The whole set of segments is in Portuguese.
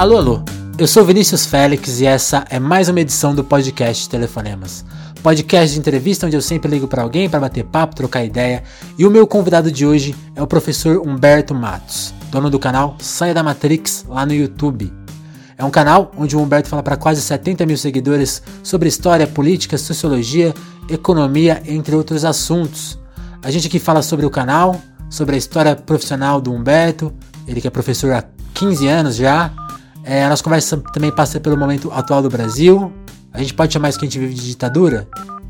Alô, alô, eu sou Vinícius Félix e essa é mais uma edição do podcast Telefonemas. Podcast de entrevista onde eu sempre ligo para alguém para bater papo, trocar ideia. E o meu convidado de hoje é o professor Humberto Matos, dono do canal Saia da Matrix lá no YouTube. É um canal onde o Humberto fala para quase 70 mil seguidores sobre história, política, sociologia, economia, entre outros assuntos. A gente aqui fala sobre o canal, sobre a história profissional do Humberto, ele que é professor há 15 anos já, é, a nossa conversa também passa pelo momento atual do Brasil. A gente pode chamar isso que a gente vive de ditadura?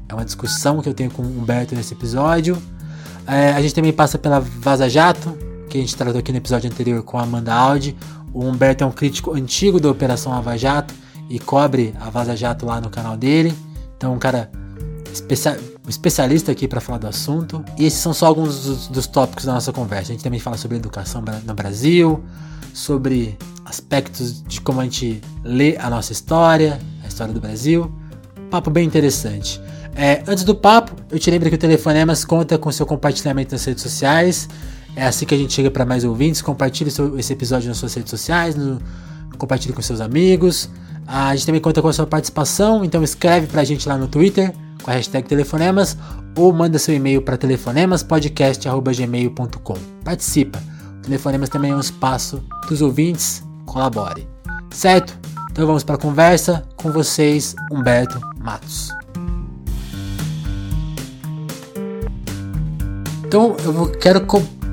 É uma discussão que eu tenho com o Humberto nesse episódio. É, a gente também passa pela Vaza Jato, que a gente tratou aqui no episódio anterior com a Amanda Audi. O Humberto é um crítico antigo da Operação Lava Jato e cobre a Vaza Jato lá no canal dele. Então, um cara especia especialista aqui para falar do assunto. E esses são só alguns dos, dos tópicos da nossa conversa. A gente também fala sobre educação no Brasil, sobre aspectos de como a gente lê a nossa história, a história do Brasil. Papo bem interessante. É, antes do papo, eu te lembro que o Telefonemas conta com seu compartilhamento nas redes sociais. É assim que a gente chega para mais ouvintes. Compartilhe esse episódio nas suas redes sociais, no, compartilhe com seus amigos. A gente também conta com a sua participação, então escreve pra gente lá no Twitter com a hashtag Telefonemas ou manda seu e-mail para telefonemaspodcast.gmail.com. Participa! O Telefonemas também é um espaço dos ouvintes colabore. Certo? Então vamos para a conversa com vocês, Humberto Matos. Então eu quero,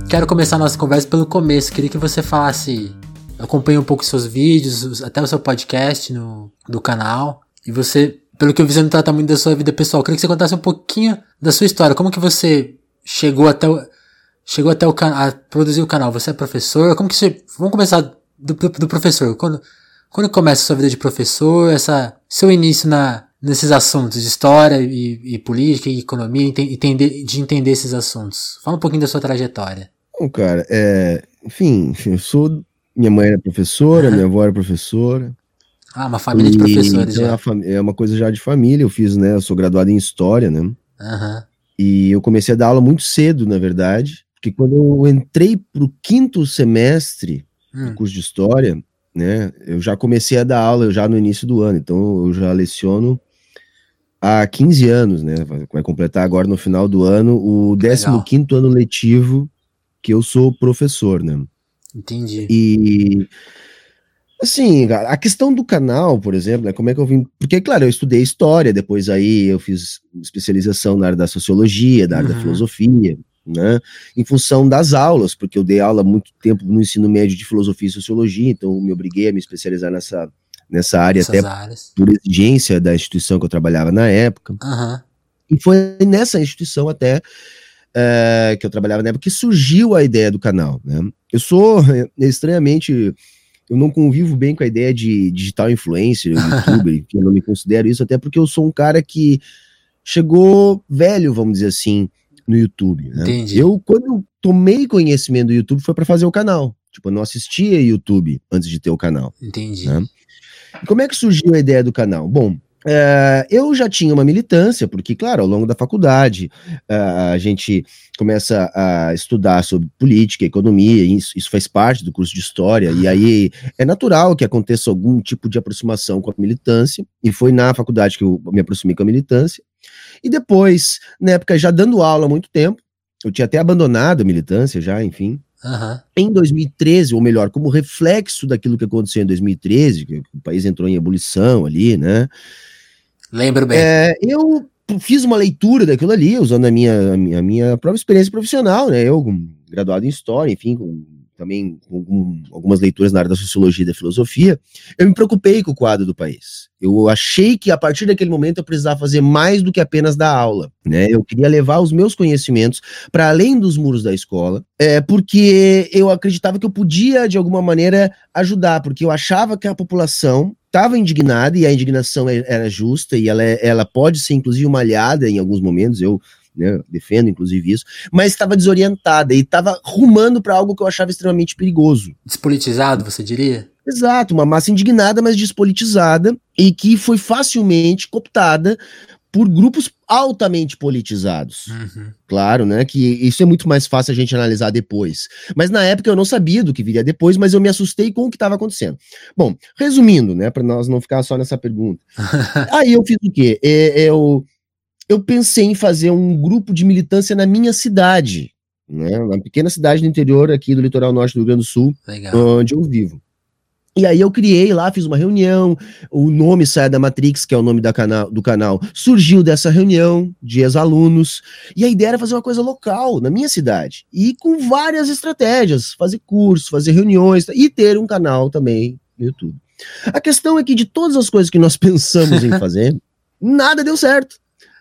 quero começar a nossa conversa pelo começo. Queria que você falasse. Acompanhe um pouco seus vídeos, até o seu podcast no, do canal. E você, pelo que eu vi, você não trata muito da sua vida pessoal. Queria que você contasse um pouquinho da sua história. Como que você chegou até o, chegou até o a produzir o canal? Você é professor? Como que você. Vamos começar do, do, do professor. Quando, quando começa a sua vida de professor, essa, seu início na, nesses assuntos de história e, e política e economia, entender, de entender esses assuntos? Fala um pouquinho da sua trajetória. Bom, cara, é, enfim, eu sou. Minha mãe era professora, uhum. minha avó era professora. Ah, uma família e, de professores então já. É uma coisa já de família, eu fiz, né? Eu sou graduado em História, né? Uhum. E eu comecei a dar aula muito cedo, na verdade, porque quando eu entrei pro quinto semestre, hum. curso de história, né? Eu já comecei a dar aula já no início do ano, então eu já leciono há 15 anos, né? Vai completar agora no final do ano o 15 ano letivo que eu sou professor, né? Entendi. E assim, a questão do canal, por exemplo, né, como é que eu vim, porque claro, eu estudei história, depois aí eu fiz especialização na área da sociologia, da área uhum. da filosofia, né, em função das aulas, porque eu dei aula muito tempo no ensino médio de filosofia e sociologia, então me obriguei a me especializar nessa, nessa área, Essas até áreas. por exigência da instituição que eu trabalhava na época. Uhum. E foi nessa instituição até é, que eu trabalhava na época que surgiu a ideia do canal. Né? Eu sou estranhamente. Eu não convivo bem com a ideia de digital influencer, youtuber, que eu não me considero isso, até porque eu sou um cara que chegou velho, vamos dizer assim, no YouTube. Né? Entendi. Eu, quando eu tomei conhecimento do YouTube, foi para fazer o canal. Tipo, eu não assistia YouTube antes de ter o canal. Entendi. Né? como é que surgiu a ideia do canal? Bom, é, eu já tinha uma militância, porque, claro, ao longo da faculdade é, a gente começa a estudar sobre política, economia, isso, isso, faz parte do curso de história, e aí é natural que aconteça algum tipo de aproximação com a militância, e foi na faculdade que eu me aproximei com a militância. E depois, na época, já dando aula há muito tempo, eu tinha até abandonado a militância já, enfim. Uhum. Em 2013, ou melhor, como reflexo daquilo que aconteceu em 2013, que o país entrou em ebulição ali, né? Lembro bem. É, eu fiz uma leitura daquilo ali, usando a minha, a minha, a minha própria experiência profissional, né? Eu, graduado em História, enfim, com também com algumas leituras na área da sociologia e da filosofia, eu me preocupei com o quadro do país. Eu achei que a partir daquele momento eu precisava fazer mais do que apenas dar aula, né? Eu queria levar os meus conhecimentos para além dos muros da escola, é, porque eu acreditava que eu podia de alguma maneira ajudar, porque eu achava que a população estava indignada e a indignação é, era justa e ela, é, ela pode ser inclusive uma aliada em alguns momentos. Eu né, defendo inclusive isso, mas estava desorientada e estava rumando para algo que eu achava extremamente perigoso. Despolitizado, você diria? Exato, uma massa indignada, mas despolitizada e que foi facilmente cooptada por grupos altamente politizados. Uhum. Claro, né? Que isso é muito mais fácil a gente analisar depois. Mas na época eu não sabia do que viria depois, mas eu me assustei com o que estava acontecendo. Bom, resumindo, né? Para nós não ficar só nessa pergunta. aí eu fiz o quê? É, eu, eu pensei em fazer um grupo de militância na minha cidade. Né, uma pequena cidade do interior aqui do litoral norte do Rio Grande do Sul, Legal. onde eu vivo. E aí eu criei lá, fiz uma reunião, o nome Saia da Matrix, que é o nome da canal, do canal, surgiu dessa reunião de ex-alunos, e a ideia era fazer uma coisa local, na minha cidade, e com várias estratégias, fazer cursos, fazer reuniões, e ter um canal também no YouTube. A questão é que de todas as coisas que nós pensamos em fazer, nada deu certo.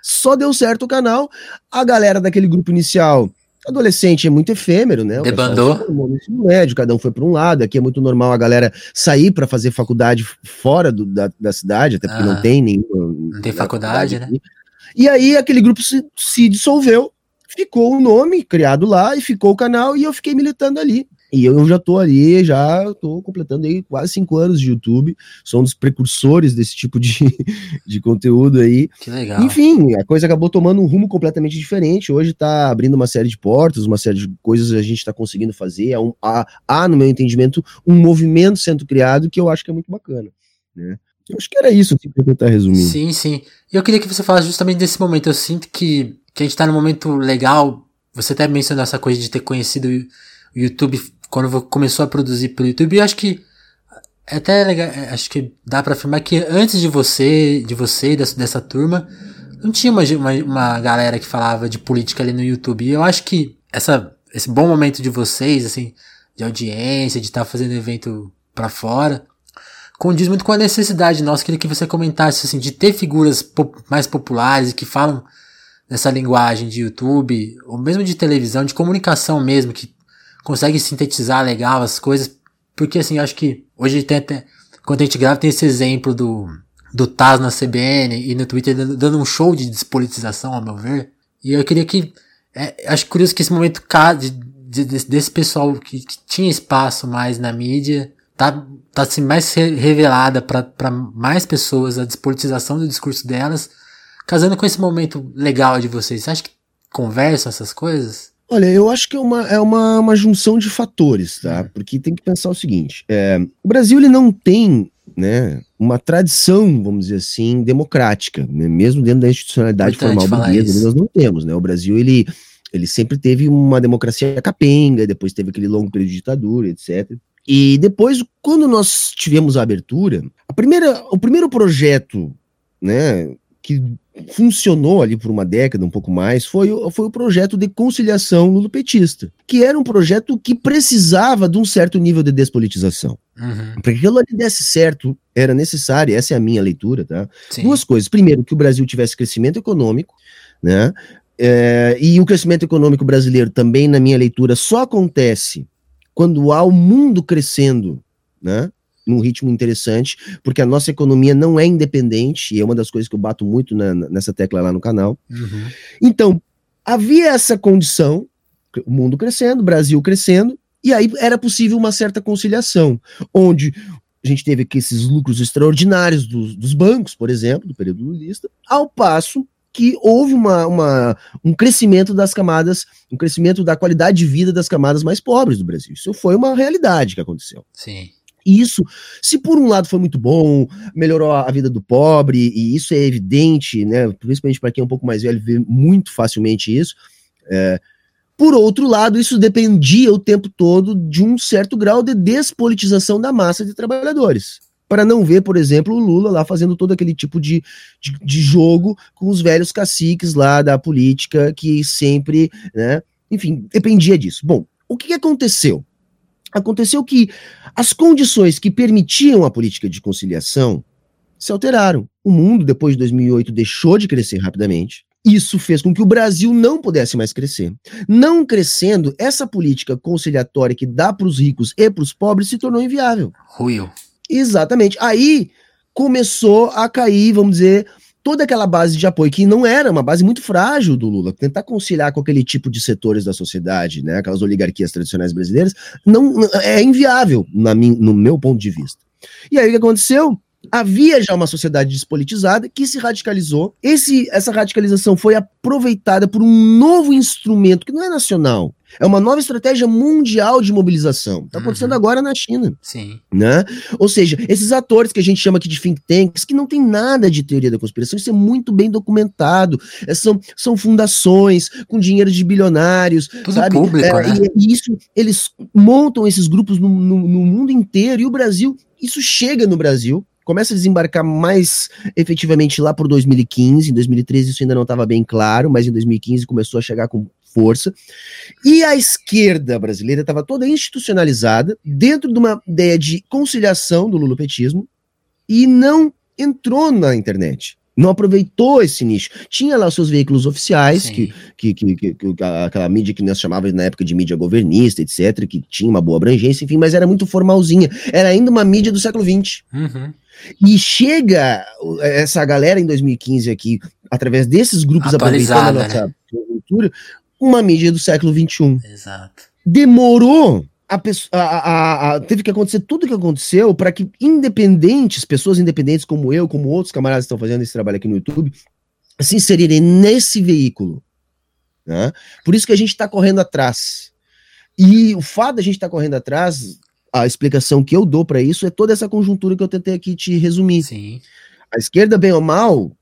Só deu certo o canal, a galera daquele grupo inicial Adolescente é muito efêmero, né? Debandou. médio, cada um foi para um lado. Aqui é muito normal a galera sair para fazer faculdade fora do, da, da cidade, até porque ah, não tem nenhuma. Não tem faculdade, faculdade né? E aí aquele grupo se, se dissolveu, ficou o nome criado lá e ficou o canal e eu fiquei militando ali. E eu já tô ali, já tô completando aí quase cinco anos de YouTube, sou um dos precursores desse tipo de, de conteúdo aí. Que legal. Enfim, a coisa acabou tomando um rumo completamente diferente. Hoje tá abrindo uma série de portas, uma série de coisas a gente tá conseguindo fazer. Há, um, há, há no meu entendimento, um movimento sendo criado que eu acho que é muito bacana, né? Eu acho que era isso, assim, pra tentar resumir. Sim, sim. E eu queria que você falasse justamente desse momento. Eu sinto que, que a gente tá num momento legal. Você até mencionou essa coisa de ter conhecido o YouTube quando começou a produzir pelo YouTube, eu acho que é até legal, é, acho que dá para afirmar que antes de você, de você e dessa, dessa turma, não tinha uma, uma, uma, galera que falava de política ali no YouTube. E eu acho que essa, esse bom momento de vocês, assim, de audiência, de estar tá fazendo evento para fora, condiz muito com a necessidade nossa. Queria que você comentasse, assim, de ter figuras mais populares que falam nessa linguagem de YouTube, ou mesmo de televisão, de comunicação mesmo, que consegue sintetizar legal as coisas. Porque assim, eu acho que hoje tem até, quando a gente grava, tem esse exemplo do, do Taz na CBN e no Twitter dando um show de despolitização, ao meu ver. E eu queria que, é, acho curioso que esse momento de, de, desse pessoal que, que, tinha espaço mais na mídia, tá, tá assim, mais revelada para mais pessoas a despolitização do discurso delas, casando com esse momento legal de vocês. Você acha que conversam essas coisas? Olha, eu acho que é uma, é uma, uma junção de fatores, tá? Uhum. Porque tem que pensar o seguinte: é, o Brasil ele não tem né, uma tradição, vamos dizer assim, democrática, né? mesmo dentro da institucionalidade Importante formal burguesa, nós não temos, né? O Brasil ele, ele sempre teve uma democracia capenga, depois teve aquele longo período de ditadura, etc. E depois, quando nós tivemos a abertura, a primeira, o primeiro projeto, né, que funcionou ali por uma década, um pouco mais, foi, foi o projeto de conciliação lulopetista, que era um projeto que precisava de um certo nível de despolitização. Uhum. Para que aquilo ali desse certo, era necessário, essa é a minha leitura, tá? Sim. Duas coisas. Primeiro, que o Brasil tivesse crescimento econômico, né? É, e o crescimento econômico brasileiro também, na minha leitura, só acontece quando há o mundo crescendo, né? num ritmo interessante, porque a nossa economia não é independente, e é uma das coisas que eu bato muito na, nessa tecla lá no canal. Uhum. Então, havia essa condição, o mundo crescendo, o Brasil crescendo, e aí era possível uma certa conciliação, onde a gente teve aqui esses lucros extraordinários dos, dos bancos, por exemplo, do período lulista, ao passo que houve uma, uma, um crescimento das camadas, um crescimento da qualidade de vida das camadas mais pobres do Brasil. Isso foi uma realidade que aconteceu. Sim. E isso, se por um lado foi muito bom, melhorou a vida do pobre, e isso é evidente, né? Principalmente para quem é um pouco mais velho, vê muito facilmente isso. É, por outro lado, isso dependia o tempo todo de um certo grau de despolitização da massa de trabalhadores. Para não ver, por exemplo, o Lula lá fazendo todo aquele tipo de, de, de jogo com os velhos caciques lá da política que sempre, né? Enfim, dependia disso. Bom, o que aconteceu? Aconteceu que as condições que permitiam a política de conciliação se alteraram. O mundo, depois de 2008, deixou de crescer rapidamente. Isso fez com que o Brasil não pudesse mais crescer. Não crescendo, essa política conciliatória que dá para os ricos e para os pobres se tornou inviável. Ruiu. Exatamente. Aí começou a cair, vamos dizer, toda aquela base de apoio, que não era uma base muito frágil do Lula, tentar conciliar com aquele tipo de setores da sociedade, né, aquelas oligarquias tradicionais brasileiras, não é inviável na no meu ponto de vista. E aí o que aconteceu? Havia já uma sociedade despolitizada que se radicalizou. Esse, essa radicalização foi aproveitada por um novo instrumento que não é nacional, é uma nova estratégia mundial de mobilização. Está acontecendo uhum. agora na China. Sim. Né? Ou seja, esses atores que a gente chama aqui de think tanks, que não tem nada de teoria da conspiração, isso é muito bem documentado. É, são, são fundações com dinheiro de bilionários. Tudo sabe? público, é, né? E, e, isso, eles montam esses grupos no, no, no mundo inteiro. E o Brasil, isso chega no Brasil começa a desembarcar mais efetivamente lá por 2015. Em 2013 isso ainda não estava bem claro, mas em 2015 começou a chegar com força. E a esquerda brasileira estava toda institucionalizada dentro de uma ideia de conciliação do lulopetismo e não entrou na internet. Não aproveitou esse nicho. Tinha lá os seus veículos oficiais, que, que, que, que, aquela mídia que nós chamávamos na época de mídia governista, etc., que tinha uma boa abrangência, enfim, mas era muito formalzinha. Era ainda uma mídia do século XX. Uhum. E chega essa galera em 2015 aqui, através desses grupos aproveitando a nossa né? cultura, uma mídia do século XXI. Exato. Demorou a, a, a, teve que acontecer tudo o que aconteceu para que independentes, pessoas independentes como eu, como outros camaradas que estão fazendo esse trabalho aqui no YouTube, se inserirem nesse veículo. Né? Por isso que a gente está correndo atrás. E o fato da gente estar tá correndo atrás, a explicação que eu dou para isso é toda essa conjuntura que eu tentei aqui te resumir. Sim. A esquerda, bem ou mal,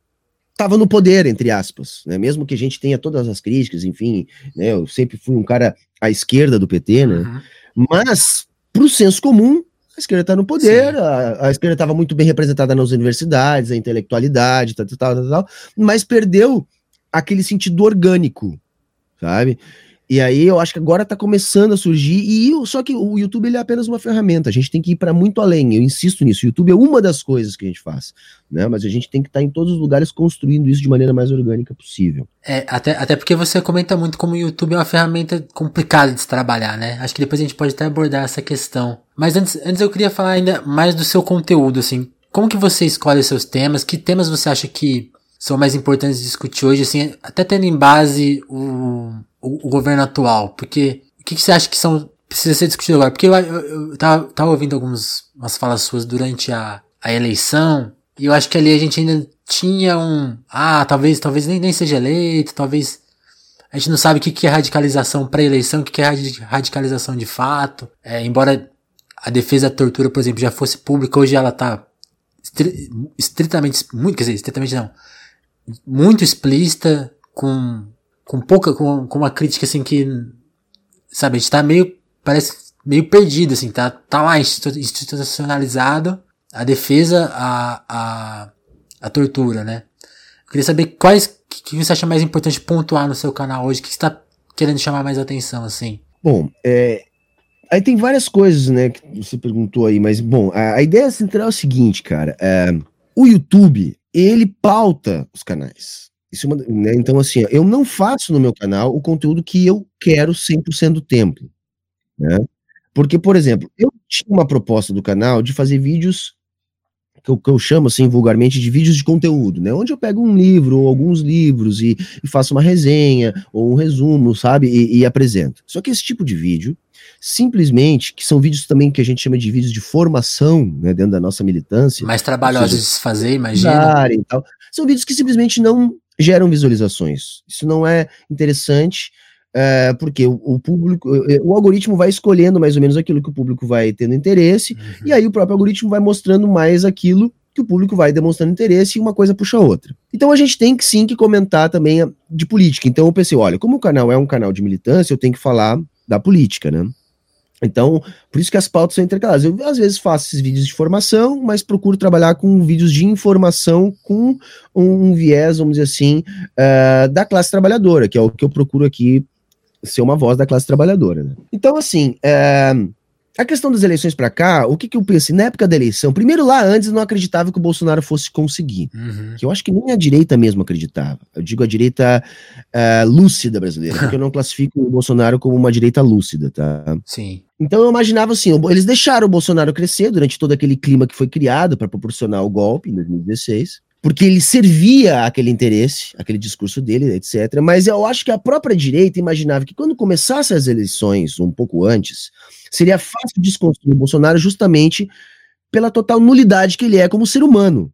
estava no poder, entre aspas, né? Mesmo que a gente tenha todas as críticas, enfim, né? Eu sempre fui um cara à esquerda do PT, né? Uhum. Mas, para o senso comum, a esquerda está no poder, a, a, esquerda estava muito bem representada nas universidades, a intelectualidade, tal, tal, tal, tal, mas perdeu aquele sentido orgânico, sabe? E aí eu acho que agora está começando a surgir, e só que o YouTube ele é apenas uma ferramenta, a gente tem que ir para muito além, eu insisto nisso, o YouTube é uma das coisas que a gente faz, né? Mas a gente tem que estar tá em todos os lugares construindo isso de maneira mais orgânica possível. É, até, até porque você comenta muito como o YouTube é uma ferramenta complicada de se trabalhar, né? Acho que depois a gente pode até abordar essa questão. Mas antes, antes eu queria falar ainda mais do seu conteúdo, assim, como que você escolhe seus temas, que temas você acha que são mais importantes de discutir hoje, assim, até tendo em base o o, o governo atual? Porque o que, que, você acha que são precisa ser discutido agora? Porque eu, eu, eu tava, tava, ouvindo algumas umas falas suas durante a, a eleição e eu acho que ali a gente ainda tinha um ah talvez talvez nem, nem seja eleito, talvez a gente não sabe o que, que é radicalização pré-eleição, o que, que é radicalização de fato. É, embora a defesa da tortura, por exemplo, já fosse pública, hoje ela tá estritamente, muito, quer dizer, estritamente não, muito explícita, com com pouca, com, com uma crítica assim que, sabe, a gente tá meio, parece meio perdido, assim, tá, tá lá institucionalizado a defesa, a, a, a tortura, né? Eu queria saber quais, que, você acha mais importante pontuar no seu canal hoje, que você tá querendo chamar mais atenção, assim? Bom, é, aí tem várias coisas, né, que você perguntou aí, mas, bom, a, a ideia central é o seguinte, cara, é, o YouTube, ele pauta os canais. Isso, é né? Então, assim, eu não faço no meu canal o conteúdo que eu quero 100% do tempo. Né? Porque, por exemplo, eu tinha uma proposta do canal de fazer vídeos que eu, que eu, chamo assim vulgarmente de vídeos de conteúdo, né? Onde eu pego um livro ou alguns livros e, e faço uma resenha ou um resumo, sabe? E, e, apresento. Só que esse tipo de vídeo, simplesmente, que são vídeos também que a gente chama de vídeos de formação, né? Dentro da nossa militância. Mais trabalhosos de se fazer, imagina. E tal, são vídeos que simplesmente não geram visualizações. Isso não é interessante, é, porque o, o, público, o algoritmo vai escolhendo mais ou menos aquilo que o público vai tendo interesse, uhum. e aí o próprio algoritmo vai mostrando mais aquilo que o público vai demonstrando interesse e uma coisa puxa a outra. Então a gente tem que sim que comentar também de política. Então eu pensei, olha, como o canal é um canal de militância, eu tenho que falar da política, né? Então, por isso que as pautas são intercaladas. Eu, às vezes, faço esses vídeos de formação, mas procuro trabalhar com vídeos de informação com um viés, vamos dizer assim, uh, da classe trabalhadora, que é o que eu procuro aqui ser uma voz da classe trabalhadora. Né? Então, assim, uh, a questão das eleições para cá, o que, que eu pensei? Na época da eleição, primeiro lá antes eu não acreditava que o Bolsonaro fosse conseguir. Uhum. Que eu acho que nem a direita mesmo acreditava. Eu digo a direita uh, lúcida brasileira, porque eu não classifico o Bolsonaro como uma direita lúcida, tá? Sim. Então eu imaginava assim, eles deixaram o Bolsonaro crescer durante todo aquele clima que foi criado para proporcionar o golpe em 2016 porque ele servia aquele interesse, aquele discurso dele, etc. Mas eu acho que a própria direita imaginava que quando começassem as eleições, um pouco antes, seria fácil desconstruir o Bolsonaro justamente pela total nulidade que ele é como ser humano.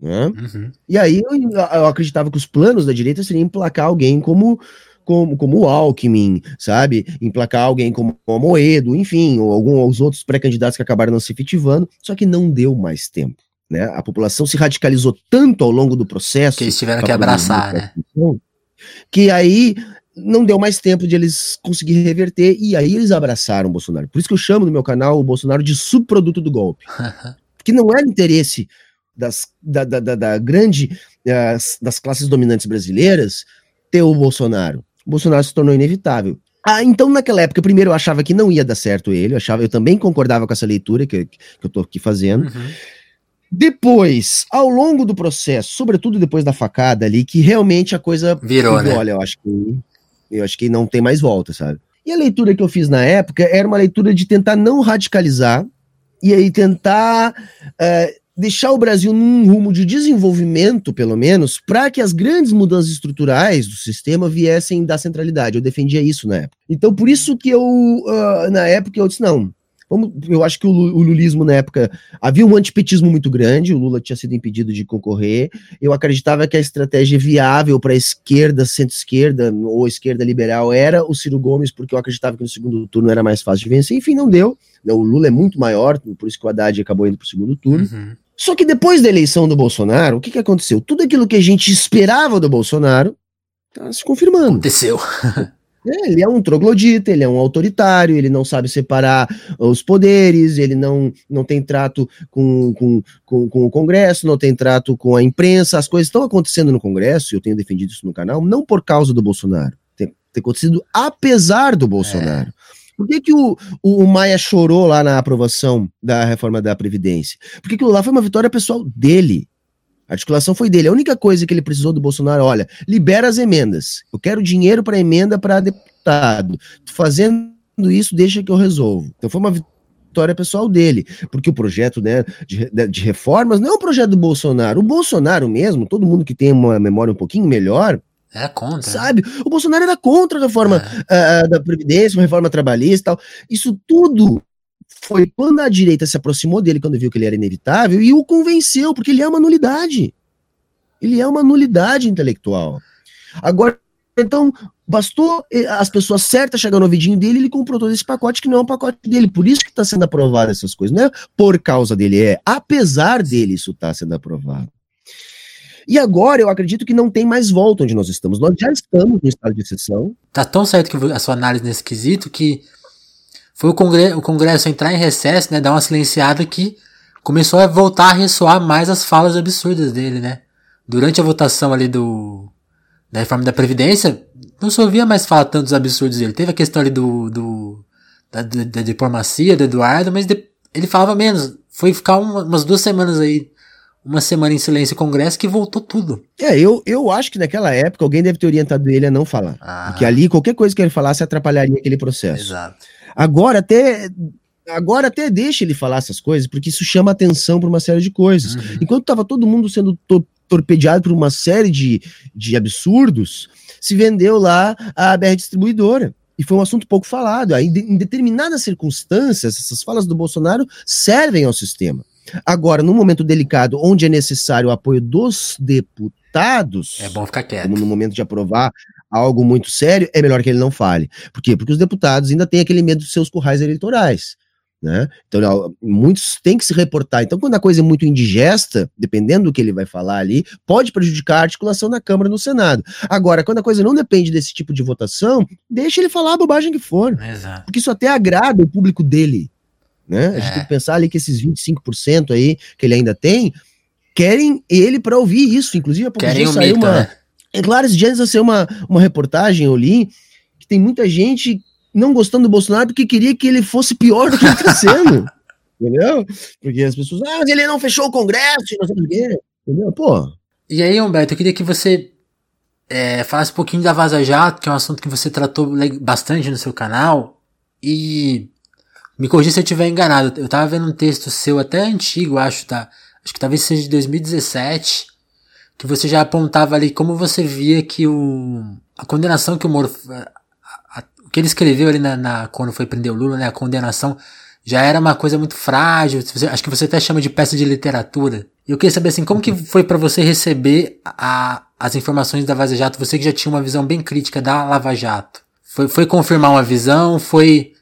Né? Uhum. E aí eu, eu, acreditava que os planos da direita seriam emplacar alguém como como, como o Alckmin, sabe? Emplacar alguém como o Moedo, enfim, ou alguns outros pré-candidatos que acabaram não se efetivando, só que não deu mais tempo. Né? A população se radicalizou tanto ao longo do processo. Que eles tiveram que abraçar, né? Que aí não deu mais tempo de eles conseguirem reverter, e aí eles abraçaram o Bolsonaro. Por isso que eu chamo no meu canal o Bolsonaro de subproduto do golpe. que não era interesse das, da, da, da, da grande das, das classes dominantes brasileiras ter o Bolsonaro. O Bolsonaro se tornou inevitável. Ah, então naquela época, primeiro eu achava que não ia dar certo ele, eu achava, eu também concordava com essa leitura que, que eu tô aqui fazendo. Uhum. Depois, ao longo do processo, sobretudo depois da facada ali, que realmente a coisa virou, né? Olha, eu acho que eu acho que não tem mais volta, sabe? E a leitura que eu fiz na época era uma leitura de tentar não radicalizar e aí tentar uh, deixar o Brasil num rumo de desenvolvimento, pelo menos, para que as grandes mudanças estruturais do sistema viessem da centralidade. Eu defendia isso na época. Então, por isso que eu, uh, na época, eu disse, não, Vamos, eu acho que o, o, lulismo na época havia um antipetismo muito grande, o Lula tinha sido impedido de concorrer. Eu acreditava que a estratégia viável para a esquerda, centro-esquerda ou esquerda liberal era o Ciro Gomes, porque eu acreditava que no segundo turno era mais fácil de vencer. Enfim, não deu. O Lula é muito maior, por isso que o Haddad acabou indo para o segundo turno. Uhum. Só que depois da eleição do Bolsonaro, o que, que aconteceu? Tudo aquilo que a gente esperava do Bolsonaro está se confirmando. Aconteceu. É, ele é um troglodita, ele é um autoritário, ele não sabe separar os poderes, ele não, não tem trato com, com, com, com o Congresso, não tem trato com a imprensa. As coisas estão acontecendo no Congresso, e eu tenho defendido isso no canal, não por causa do Bolsonaro. Tem, tem acontecido apesar do Bolsonaro. É. Por que, que o, o, o, Maia chorou lá na aprovação da reforma da Previdência? Porque aquilo lá foi uma vitória pessoal dele. A articulação foi dele. A única coisa que ele precisou do Bolsonaro, olha, libera as emendas. Eu quero dinheiro para emenda para deputado. Fazendo isso, deixa que eu resolvo. Então foi uma vitória pessoal dele, porque o projeto né, de, de reformas não é um projeto do Bolsonaro. O Bolsonaro mesmo, todo mundo que tem uma memória um pouquinho melhor, era contra. Sabe? O Bolsonaro era contra a reforma é. uh, da Previdência, uma reforma trabalhista e tal. Isso tudo foi quando a direita se aproximou dele, quando viu que ele era inevitável, e o convenceu, porque ele é uma nulidade. Ele é uma nulidade intelectual. Agora, então, bastou eh, as pessoas certas chegar no ouvidinho dele, ele comprou todo esse pacote que não é um pacote dele. Por isso que está sendo aprovado essas coisas. Não é por causa dele, é apesar dele isso está sendo aprovado. E agora eu acredito que não tem mais volta onde nós estamos. Nós já estamos no estado de exceção. Tá tão certo que a sua análise nesse quesito que foi o Congresso, o Congresso entrar em recesso, né, dar uma silenciada que começou a voltar a ressoar mais as falas absurdas dele, né? Durante a votação ali do da reforma da Previdência, não se ouvia mais falar tantos absurdos dele. Teve a questão ali do, do da, da, da diplomacia do Eduardo, mas de, ele falava menos. Foi ficar uma, umas duas semanas aí, uma semana em silêncio no Congresso que voltou tudo. É, eu, eu acho que naquela época alguém deve ter orientado ele a não falar. Ah. Porque ali qualquer coisa que ele falasse atrapalharia aquele processo. Exato. Agora até agora até deixa ele falar essas coisas, porque isso chama atenção para uma série de coisas. Uhum. Enquanto estava todo mundo sendo to torpedeado por uma série de, de absurdos, se vendeu lá a BR Distribuidora. E foi um assunto pouco falado. Aí, em determinadas circunstâncias, essas falas do Bolsonaro servem ao sistema. Agora, num momento delicado, onde é necessário o apoio dos deputados, é bom ficar quieto. Como no momento de aprovar algo muito sério, é melhor que ele não fale. Por quê? Porque os deputados ainda têm aquele medo dos seus currais eleitorais. Né? Então, muitos têm que se reportar. Então, quando a coisa é muito indigesta, dependendo do que ele vai falar ali, pode prejudicar a articulação da Câmara no Senado. Agora, quando a coisa não depende desse tipo de votação, deixa ele falar a bobagem que for. Exato. Porque isso até agrada o público dele. Né? A gente é. tem que pensar ali que esses 25% aí que ele ainda tem, querem ele para ouvir isso. Inclusive, a pouco saiu uma. Né? É claro, esses dias saiu uma, uma reportagem, eu li, que tem muita gente não gostando do Bolsonaro porque queria que ele fosse pior do que ele está sendo. entendeu? Porque as pessoas, ah, mas ele não fechou o Congresso, não sei o quê. Entendeu? Pô. E aí, Humberto, eu queria que você é, falasse um pouquinho da Vaza Jato, que é um assunto que você tratou bastante no seu canal. E me corrija se eu estiver enganado. Eu tava vendo um texto seu até antigo, acho, tá? Acho que talvez seja de 2017 que você já apontava ali como você via que o, a condenação que o Moro, a, a, o que ele escreveu ali na, na, quando foi prender o Lula, né, a condenação já era uma coisa muito frágil. Acho que você até chama de peça de literatura. E eu queria saber assim, como que foi para você receber a, as informações da Vaza Jato? Você que já tinha uma visão bem crítica da Lava Jato. Foi, foi confirmar uma visão? Foi,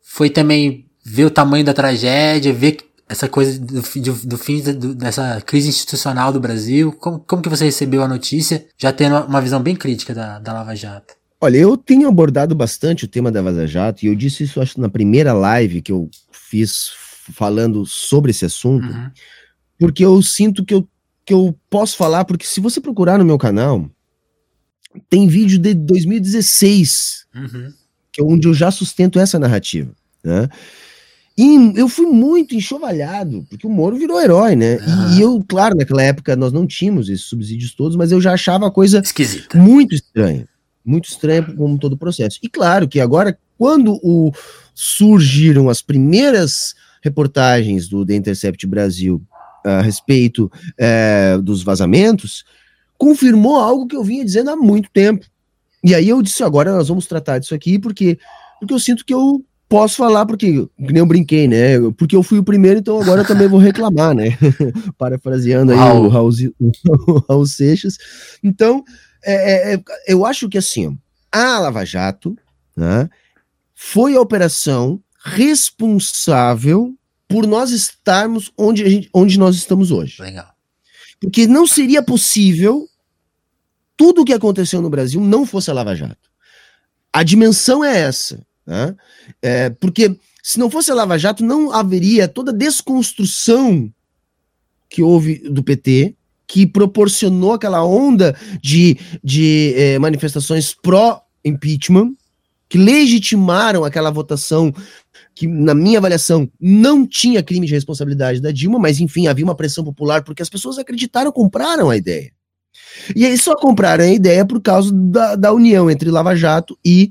foi também ver o tamanho da tragédia, ver essa coisa do, do, do fim do, dessa crise institucional do Brasil? Como, como que você recebeu a notícia, já tendo uma visão bem crítica da, da Lava Jato? Olha, eu tenho abordado bastante o tema da Vaza Jato, e eu disse isso acho na primeira live que eu fiz falando sobre esse assunto, uhum. porque eu sinto que eu, que eu posso falar, porque se você procurar no meu canal, tem vídeo de 2016, uhum. que é onde eu já sustento essa narrativa, né? E eu fui muito enxovalhado, porque o Moro virou herói, né? Uhum. E eu, claro, naquela época nós não tínhamos esses subsídios todos, mas eu já achava a coisa Esquisita. muito estranha muito estranho como todo o processo. E claro que agora, quando o, surgiram as primeiras reportagens do The Intercept Brasil a respeito é, dos vazamentos, confirmou algo que eu vinha dizendo há muito tempo. E aí eu disse, agora nós vamos tratar disso aqui, porque, porque eu sinto que eu posso falar, porque nem eu brinquei, né? Porque eu fui o primeiro, então agora eu também vou reclamar, né? Parafraseando aí o Raul, o Raul Seixas. Então, é, é, é, eu acho que assim, a Lava Jato né, foi a operação responsável por nós estarmos onde, gente, onde nós estamos hoje. Legal. Porque não seria possível tudo o que aconteceu no Brasil não fosse a Lava Jato. A dimensão é essa. Né? É, porque se não fosse a Lava Jato, não haveria toda a desconstrução que houve do PT, que proporcionou aquela onda de, de eh, manifestações pró-impeachment, que legitimaram aquela votação que, na minha avaliação, não tinha crime de responsabilidade da Dilma, mas enfim, havia uma pressão popular porque as pessoas acreditaram, compraram a ideia. E aí só compraram a ideia por causa da, da união entre Lava Jato e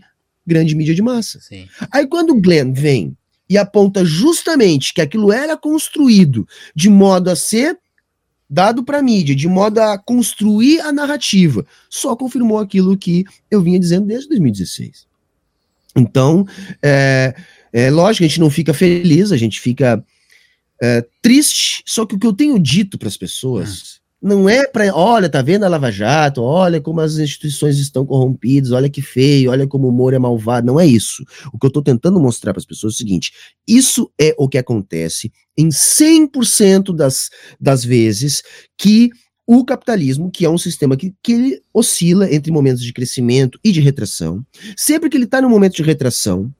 grande mídia de massa. Sim. Aí quando o Glenn vem e aponta justamente que aquilo era construído de modo a ser dado para a mídia, de modo a construir a narrativa, só confirmou aquilo que eu vinha dizendo desde 2016. Então, é, é lógico, a gente não fica feliz, a gente fica é, triste, só que o que eu tenho dito para as pessoas não é para, olha, tá vendo a Lava Jato, olha como as instituições estão corrompidas, olha que feio, olha como o Moro é malvado, não é isso. O que eu estou tentando mostrar para as pessoas é o seguinte, isso é o que acontece em 100% das, das vezes que o capitalismo, que é um sistema que, que ele oscila entre momentos de crescimento e de retração, sempre que ele está no momento de retração,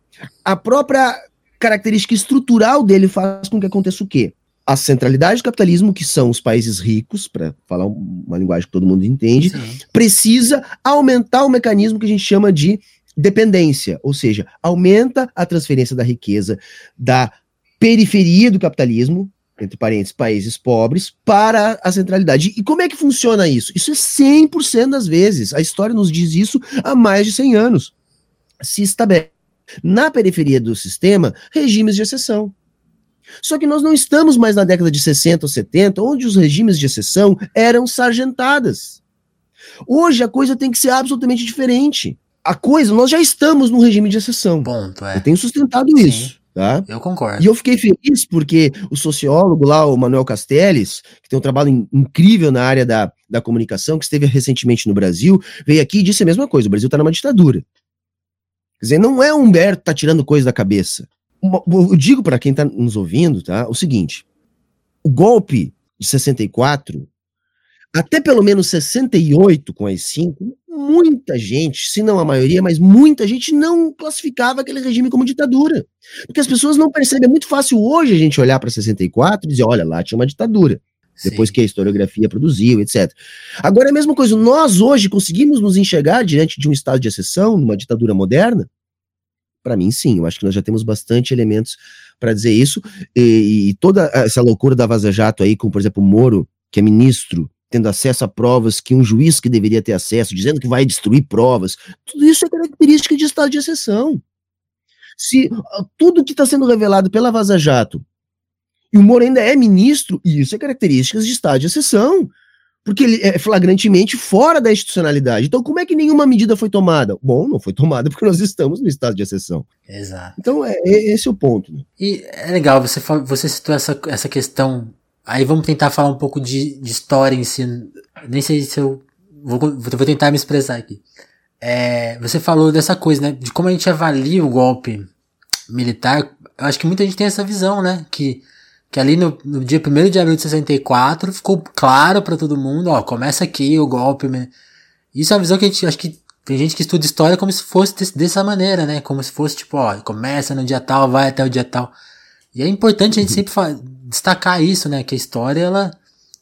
a própria característica estrutural dele faz com que aconteça o quê? A centralidade do capitalismo, que são os países ricos, para falar uma linguagem que todo mundo entende, Sim. precisa aumentar o mecanismo que a gente chama de dependência, ou seja, aumenta a transferência da riqueza da periferia do capitalismo, entre parênteses, países pobres, para a centralidade. E como é que funciona isso? Isso é 100% das vezes. A história nos diz isso há mais de 100 anos. Se estabelece na periferia do sistema regimes de exceção. Só que nós não estamos mais na década de 60 ou 70, onde os regimes de exceção eram sargentadas. Hoje a coisa tem que ser absolutamente diferente. A coisa, nós já estamos no regime de exceção. Ponto, é. Eu tenho sustentado Sim, isso. Tá? Eu concordo. E eu fiquei feliz porque o sociólogo lá, o Manuel Castells, que tem um trabalho incrível na área da, da comunicação, que esteve recentemente no Brasil, veio aqui e disse a mesma coisa: o Brasil está numa ditadura. Quer dizer, não é o Humberto que tá tirando coisa da cabeça eu digo para quem está nos ouvindo, tá? O seguinte: o golpe de 64, até pelo menos 68 com as cinco, muita gente, se não a maioria, mas muita gente não classificava aquele regime como ditadura. Porque as pessoas não percebem. É muito fácil hoje a gente olhar para 64 e dizer: olha, lá tinha uma ditadura. Depois Sim. que a historiografia produziu, etc. Agora é a mesma coisa. Nós hoje conseguimos nos enxergar diante de um estado de exceção, numa ditadura moderna? Para mim, sim. Eu acho que nós já temos bastante elementos para dizer isso. E, e, toda essa loucura da Vaza Jato aí, como por exemplo o Moro, que é ministro, tendo acesso a provas que um juiz que deveria ter acesso, dizendo que vai destruir provas, tudo isso é característica de estado de exceção. Se tudo que está sendo revelado pela Vaza Jato e o Moro ainda é ministro, isso é características de estado de exceção. Porque ele é flagrantemente fora da institucionalidade. Então, como é que nenhuma medida foi tomada? Bom, não foi tomada porque nós estamos no estado de exceção. Exato. Então, é, é esse é o ponto. Né? E é legal, você, você citou essa, essa questão. Aí vamos tentar falar um pouco de, de história em si. Nem sei se eu. Vou, vou tentar me expressar aqui. É, você falou dessa coisa, né? De como a gente avalia o golpe militar. Eu acho que muita gente tem essa visão, né? Que que ali no, no dia 1 de abril de 64 ficou claro para todo mundo, ó, começa aqui o golpe. Né? Isso é uma visão que a gente, acho que tem gente que estuda história como se fosse dessa maneira, né? Como se fosse tipo, ó, começa no dia tal, vai até o dia tal. E é importante a gente sempre destacar isso, né? Que a história, ela,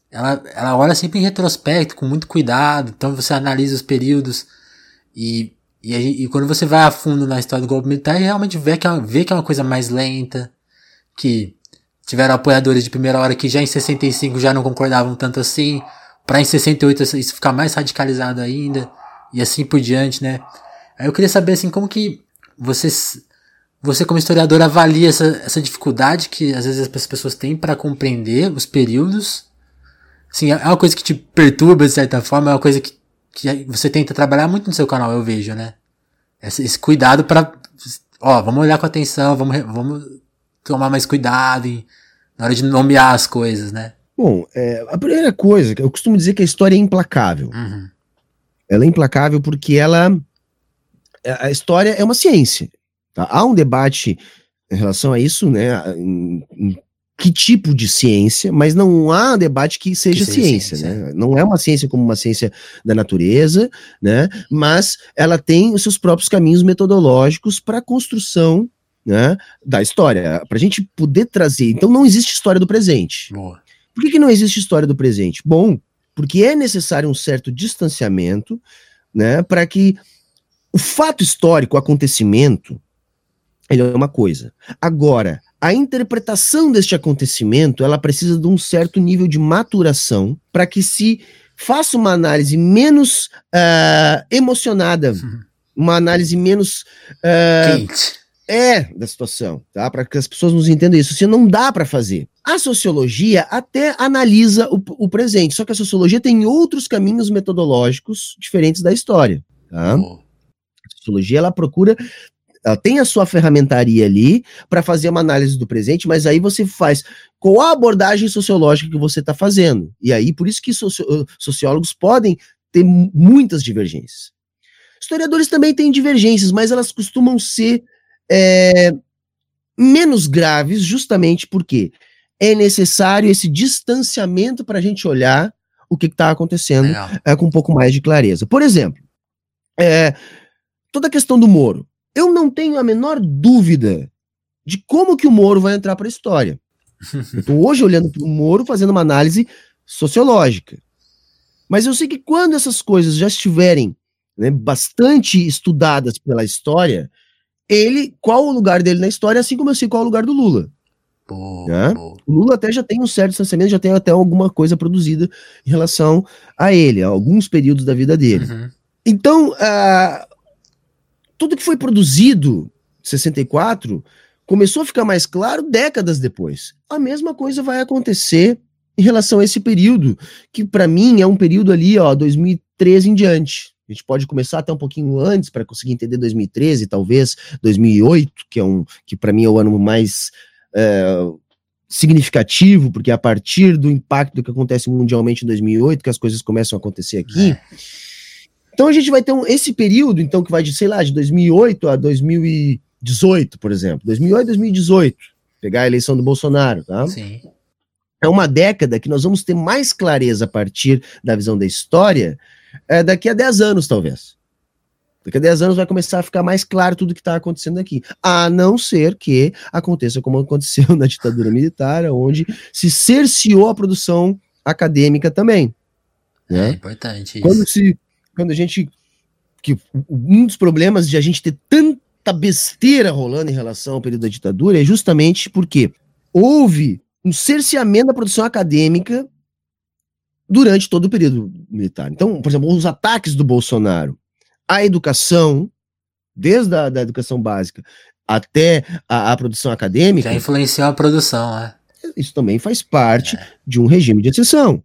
ela, ela olha sempre em retrospecto, com muito cuidado. Então você analisa os períodos e, e, e quando você vai a fundo na história do golpe militar, realmente vê que, é, vê que é uma coisa mais lenta, que Tiveram apoiadores de primeira hora que já em 65 já não concordavam tanto assim, para em 68 isso ficar mais radicalizado ainda, e assim por diante, né? Aí eu queria saber assim, como que você, você como historiador avalia essa, essa dificuldade que às vezes as pessoas têm para compreender os períodos? Sim, é uma coisa que te perturba de certa forma, é uma coisa que, que você tenta trabalhar muito no seu canal, eu vejo, né? Esse, esse cuidado para ó, vamos olhar com atenção, vamos, vamos tomar mais cuidado em, na hora de nomear as coisas, né? Bom, é, a primeira coisa, eu costumo dizer que a história é implacável. Uhum. Ela é implacável porque ela. A história é uma ciência. Tá? Há um debate em relação a isso, né? Em, em que tipo de ciência, mas não há debate que seja, que seja ciência, ciência, né? Não é uma ciência como uma ciência da natureza, né? Mas ela tem os seus próprios caminhos metodológicos para a construção né, da história, para a gente poder trazer. Então não existe história do presente. Boa. Por que, que não existe história do presente? Bom, porque é necessário um certo distanciamento, né, para que o fato histórico, o acontecimento, ele é uma coisa. Agora, a interpretação deste acontecimento, ela precisa de um certo nível de maturação para que se faça uma análise menos uh, emocionada, uhum. uma análise menos uh, quente é da situação, tá? Para que as pessoas nos entendam isso. Você não dá para fazer. A sociologia até analisa o, o, presente, só que a sociologia tem outros caminhos metodológicos diferentes da história, tá? A sociologia ela procura ela tem a sua ferramentaria ali para fazer uma análise do presente, mas aí você faz com a abordagem sociológica que você está fazendo. E aí, por isso que sociólogos podem ter muitas divergências. Historiadores também têm divergências, mas elas costumam ser é, menos graves, justamente porque é necessário esse distanciamento para a gente olhar o que está acontecendo é, com um pouco mais de clareza. Por exemplo, é, toda a questão do Moro. Eu não tenho a menor dúvida de como que o Moro vai entrar para a história. Estou hoje olhando para o Moro fazendo uma análise sociológica. Mas eu sei que quando essas coisas já estiverem né, bastante estudadas pela história, ele, qual o lugar dele na história, assim como eu sei qual é o lugar do Lula. Né? O Lula até já tem um certo distanciamento, já tem até alguma coisa produzida em relação a ele, a alguns períodos da vida dele. Uhum. Então, uh, tudo que foi produzido em 64 começou a ficar mais claro décadas depois. A mesma coisa vai acontecer em relação a esse período, que para mim é um período ali, ó, 2013 em diante. A gente pode começar até um pouquinho antes para conseguir entender 2013, talvez 2008, que é um que para mim é o ano mais é, significativo, porque é a partir do impacto do que acontece mundialmente em 2008 que as coisas começam a acontecer aqui. É. Então a gente vai ter um, esse período, então que vai de sei lá de 2008 a 2018, por exemplo, 2008 2018, pegar a eleição do Bolsonaro, tá? Sim. É uma década que nós vamos ter mais clareza a partir da visão da história é, daqui a 10 anos, talvez. Daqui a 10 anos vai começar a ficar mais claro tudo que está acontecendo aqui. A não ser que aconteça como aconteceu na ditadura militar, onde se cerceou a produção acadêmica também. Né? É importante quando isso. Se, quando a gente. Que um dos problemas de a gente ter tanta besteira rolando em relação ao período da ditadura é justamente porque houve um cerceamento da produção acadêmica durante todo o período militar. Então, por exemplo, os ataques do Bolsonaro à educação, desde a da educação básica até a, a produção acadêmica. Já influenciou a produção, né? Isso também faz parte é. de um regime de exceção.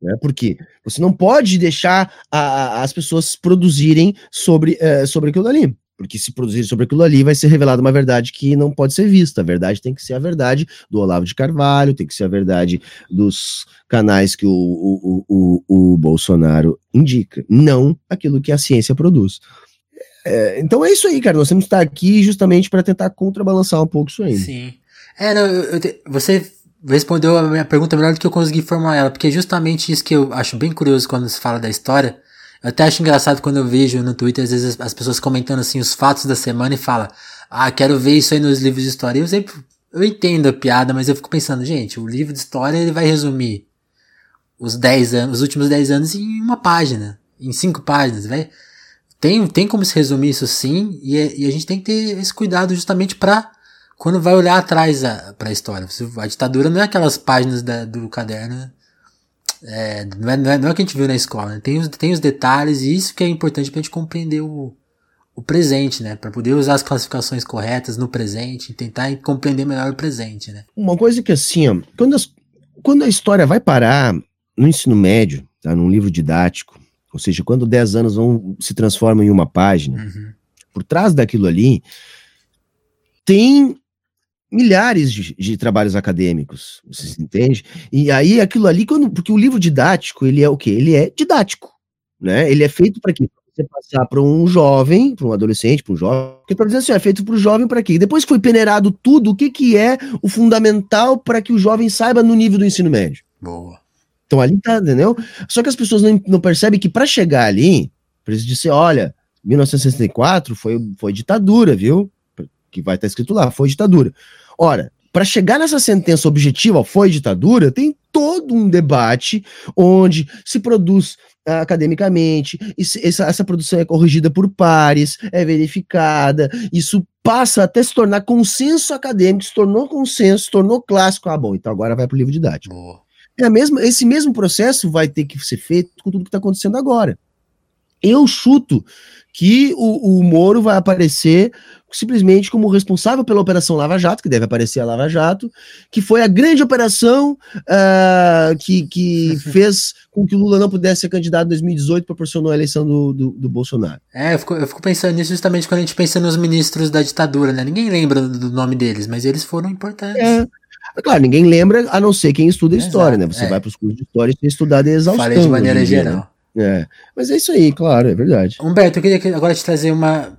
Né? Porque você não pode deixar a, a, as pessoas produzirem sobre, é, sobre aquilo ali. Porque se produzir sobre aquilo ali, vai ser revelada uma verdade que não pode ser vista. A verdade tem que ser a verdade do Olavo de Carvalho, tem que ser a verdade dos canais que o, o, o, o Bolsonaro indica, não aquilo que a ciência produz. É, então é isso aí, cara. Nós temos que estar aqui justamente para tentar contrabalançar um pouco isso aí. Sim. É, não, eu, te, você respondeu a minha pergunta melhor do que eu consegui formular ela, porque é justamente isso que eu acho bem curioso quando se fala da história até acho engraçado quando eu vejo no Twitter, às vezes, as pessoas comentando assim os fatos da semana e fala, ah, quero ver isso aí nos livros de história. Eu sempre, eu entendo a piada, mas eu fico pensando, gente, o livro de história ele vai resumir os 10 anos, os últimos 10 anos em uma página, em cinco páginas, vai. Tem, tem como se resumir isso sim, e, é, e a gente tem que ter esse cuidado justamente para quando vai olhar atrás a, pra história. A ditadura não é aquelas páginas da, do caderno é, não, é, não, é, não é o que a gente viu na escola, né? tem, os, tem os detalhes e isso que é importante pra gente compreender o, o presente, né? Para poder usar as classificações corretas no presente e tentar compreender melhor o presente, né? Uma coisa que assim, ó, quando, as, quando a história vai parar no ensino médio, tá? Num livro didático, ou seja, quando 10 anos vão se transformam em uma página, uhum. por trás daquilo ali tem milhares de, de, trabalhos acadêmicos, você entende? E aí aquilo ali, quando, porque o livro didático, ele é o quê? Ele é didático, né? Ele é feito para quê? Você passar para um jovem, para um adolescente, para um jovem, porque para dizer assim, é feito para o jovem para quê? Depois que foi peneirado tudo, o que que é o fundamental para que o jovem saiba no nível do ensino médio? Boa. Então ali tá, entendeu? Só que as pessoas não, não percebem que para chegar ali, precisa dizer, olha, 1964 foi, foi ditadura, viu? Que vai estar tá escrito lá, foi ditadura. Ora, para chegar nessa sentença objetiva, foi ditadura, tem todo um debate onde se produz uh, academicamente, essa, essa produção é corrigida por pares, é verificada, isso passa até se tornar consenso acadêmico, se tornou consenso, se tornou clássico. Ah, bom, então agora vai para o livro didático. Boa. É a mesma, esse mesmo processo vai ter que ser feito com tudo que está acontecendo agora. Eu chuto que o, o Moro vai aparecer simplesmente como responsável pela Operação Lava Jato, que deve aparecer a Lava Jato, que foi a grande operação uh, que, que fez com que o Lula não pudesse ser candidato em 2018, proporcionou a eleição do, do, do, Bolsonaro. É, eu fico, eu fico pensando nisso justamente quando a gente pensa nos ministros da ditadura, né? Ninguém lembra do nome deles, mas eles foram importantes. É. Claro, ninguém lembra, a não ser quem estuda história, né? Você é. vai para os cursos de história e tem estudado exaustão. Falei de maneira geral. Né? É, mas é isso aí, claro, é verdade. Humberto, eu queria agora te trazer uma.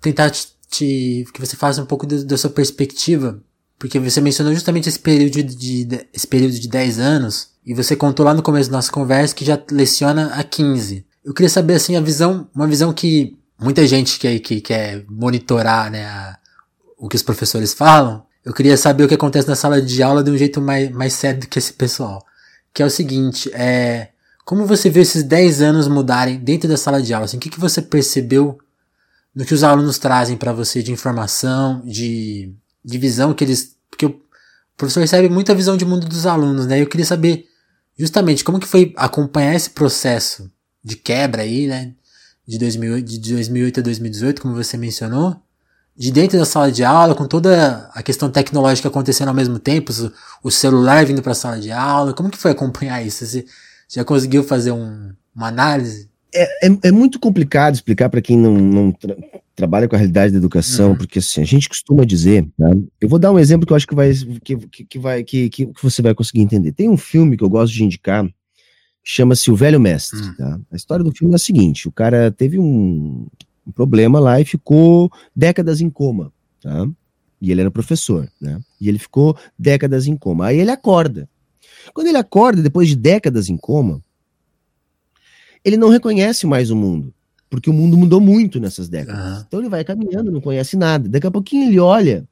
tentar te, te que você faça um pouco da sua perspectiva, porque você mencionou justamente esse período de, de, esse período de 10 anos, e você contou lá no começo da nossa conversa que já leciona há 15. Eu queria saber, assim, a visão, uma visão que muita gente que, que quer monitorar, né, a, o que os professores falam, eu queria saber o que acontece na sala de aula de um jeito mais, mais sério do que esse pessoal. Que é o seguinte, é, como você vê esses 10 anos mudarem dentro da sala de aula? Assim, o que, que você percebeu no que os alunos trazem para você de informação, de, de visão que eles. Porque o professor recebe muita visão de mundo dos alunos, né? Eu queria saber justamente como que foi acompanhar esse processo de quebra aí, né? De, 2008, de 2008 a 2018, como você mencionou, de dentro da sala de aula, com toda a questão tecnológica acontecendo ao mesmo tempo, o celular vindo para a sala de aula, como que foi acompanhar isso? Já conseguiu fazer um, uma análise? É, é, é, muito complicado explicar para quem não, não tra trabalha com a realidade da educação, uhum. porque assim, a gente costuma dizer, tá? eu vou dar um exemplo que eu acho que vai que, que, que vai que, que, você vai conseguir entender. Tem um filme que eu gosto de indicar, chama-se O Velho Mestre. Uhum. Tá? A história do filme é a seguinte: o cara teve um, um problema lá e ficou décadas em coma, tá? E ele era professor, né? E ele ficou décadas em coma. Aí ele acorda. Quando ele acorda, depois de décadas em coma, ele não reconhece mais o mundo, porque o mundo mudou muito nessas décadas. Uhum. Então ele vai caminhando, não conhece nada. Daqui a pouquinho ele olha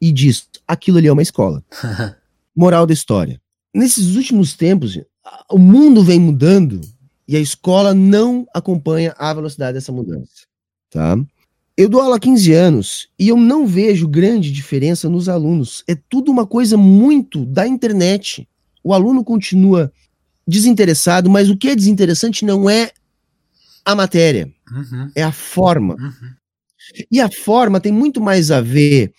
e diz: aquilo ali é uma escola. Moral da história. Nesses últimos tempos, o mundo vem mudando e a escola não acompanha a velocidade dessa mudança. Tá? Eu dou aula há 15 anos e eu não vejo grande diferença nos alunos. É tudo uma coisa muito da internet o aluno continua desinteressado, mas o que é desinteressante não é a matéria, uhum. é a forma. Uhum. E a forma tem muito mais a ver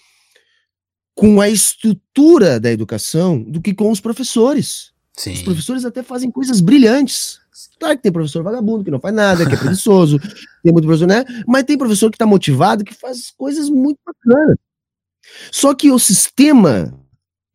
com a estrutura da educação do que com os professores. Sim. Os professores até fazem coisas brilhantes. Claro que tem professor vagabundo que não faz nada, que é preguiçoso, tem muito professor, né? Mas tem professor que está motivado, que faz coisas muito bacanas. Só que o sistema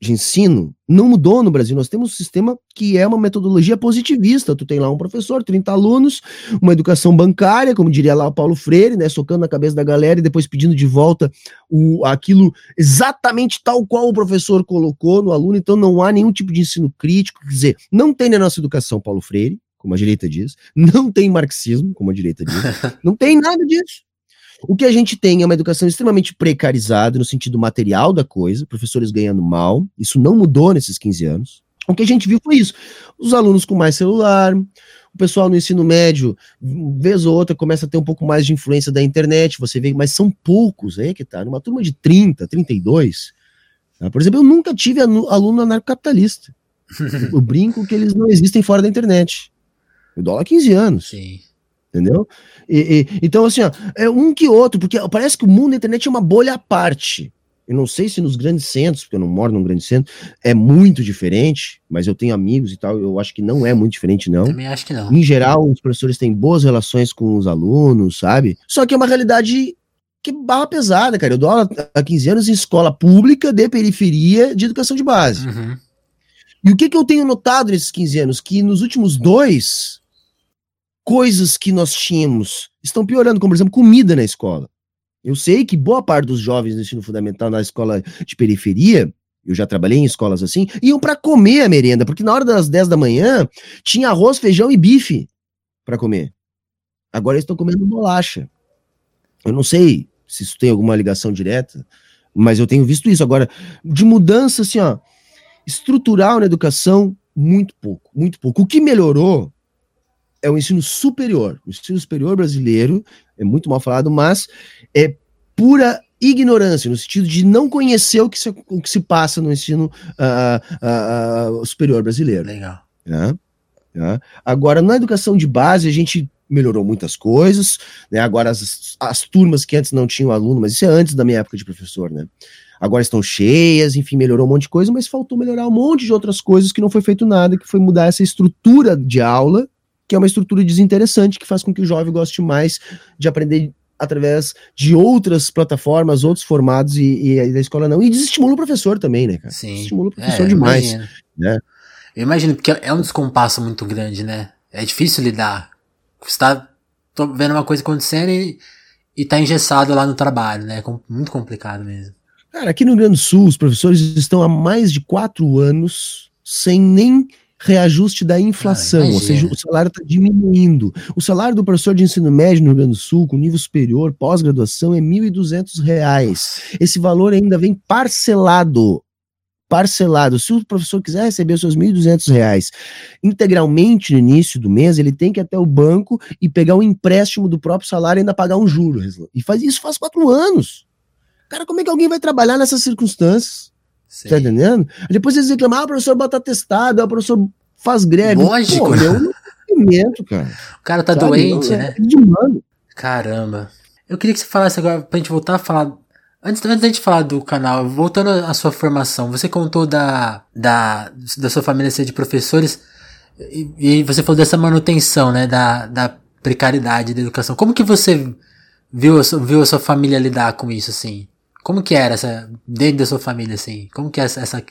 de ensino não mudou no Brasil. Nós temos um sistema que é uma metodologia positivista. Tu tem lá um professor, 30 alunos, uma educação bancária, como diria lá o Paulo Freire, né, socando na cabeça da galera e depois pedindo de volta o, aquilo exatamente tal qual o professor colocou no aluno. Então não há nenhum tipo de ensino crítico. Quer dizer, não tem na nossa educação Paulo Freire, como a direita diz, não tem marxismo, como a direita diz, não tem nada disso. O que a gente tem é uma educação extremamente precarizada no sentido material da coisa, professores ganhando mal, isso não mudou nesses 15 anos. O que a gente viu foi isso: os alunos com mais celular, o pessoal no ensino médio, vez ou outra, começa a ter um pouco mais de influência da internet, você vê, mas são poucos aí que tá, numa turma de 30, 32. Tá? Por exemplo, eu nunca tive aluno anarcocapitalista. eu brinco que eles não existem fora da internet. Eu dou aula há 15 anos. Sim entendeu? E, e, então, assim, ó, é um que outro, porque parece que o mundo da internet é uma bolha à parte. Eu não sei se nos grandes centros, porque eu não moro num grande centro, é muito diferente, mas eu tenho amigos e tal, eu acho que não é muito diferente, não. Também acho que não. Em geral, os professores têm boas relações com os alunos, sabe? Só que é uma realidade que barra pesada, cara. Eu dou aula há 15 anos em escola pública de periferia de educação de base. Uhum. E o que, que eu tenho notado nesses 15 anos? Que nos últimos dois, coisas que nós tínhamos estão piorando, como por exemplo, comida na escola. Eu sei que boa parte dos jovens do ensino fundamental na escola de periferia, eu já trabalhei em escolas assim, iam para comer a merenda, porque na hora das 10 da manhã tinha arroz, feijão e bife para comer. Agora eles estão comendo bolacha. Eu não sei se isso tem alguma ligação direta, mas eu tenho visto isso. Agora, de mudança assim, ó, estrutural na educação, muito pouco, muito pouco. O que melhorou é o ensino superior. O ensino superior brasileiro é muito mal falado, mas é pura ignorância, no sentido de não conhecer o que se, o que se passa no ensino uh, uh, superior brasileiro. Legal. Agora, na educação de base, a gente melhorou muitas coisas, né? Agora, as, as turmas que antes não tinham aluno, mas isso é antes da minha época de professor, né? Agora estão cheias, enfim, melhorou um monte de coisa, mas faltou melhorar um monte de outras coisas que não foi feito nada, que foi mudar essa estrutura de aula que é uma estrutura desinteressante que faz com que o jovem goste mais de aprender através de outras plataformas, outros formados e, e da escola não. E desestimula o professor também, né, cara? Sim. Desestimula o professor é, demais. Né? Eu imagino, porque é um descompasso muito grande, né? É difícil lidar. Você tá vendo uma coisa acontecendo e, e tá engessado lá no trabalho, né? É muito complicado mesmo. Cara, aqui no Rio Grande do Sul, os professores estão há mais de quatro anos sem nem reajuste da inflação, ah, ou seja, o salário está diminuindo. O salário do professor de ensino médio no Rio Grande do Sul, com nível superior, pós-graduação, é R$ 1.200. Esse valor ainda vem parcelado. Parcelado. Se o professor quiser receber os seus R$ 1.200 integralmente no início do mês, ele tem que ir até o banco e pegar um empréstimo do próprio salário e ainda pagar um juro. E faz isso faz quatro anos. Cara, como é que alguém vai trabalhar nessas circunstâncias? Sim. Tá entendendo? Depois eles reclamam, ah, o professor bota testado, ah, o professor faz greve. Lógico. Pô, meu movimento, cara. O cara tá Sabe? doente, Não, né? É de Caramba. Eu queria que você falasse agora, pra gente voltar a falar. Antes, antes da gente falar do canal, voltando à sua formação, você contou da, da, da sua família ser de professores e, e você falou dessa manutenção, né, da, da precariedade da educação. Como que você viu, viu a sua família lidar com isso, assim? Como que era essa, dentro da sua família, assim? Como que é essa, essa,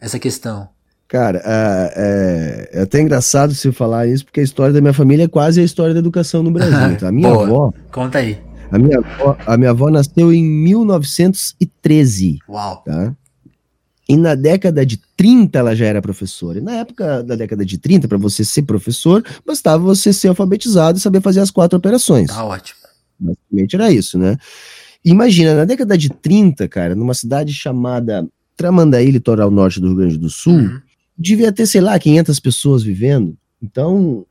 essa questão? Cara, é, é, é, até engraçado se falar isso, porque a história da minha família é quase a história da educação no Brasil. Tá? A minha Boa. avó. Conta aí. A minha, avó, a minha avó nasceu em 1913. Uau. Tá? E na década de 30 ela já era professora. E na época da década de 30, para você ser professor, bastava você ser alfabetizado e saber fazer as quatro operações. Tá ótimo. Basicamente era isso, né? Imagina, na década de 30, cara, numa cidade chamada Tramandaí, litoral norte do Rio Grande do Sul, uhum. devia ter, sei lá, 500 pessoas vivendo. Então,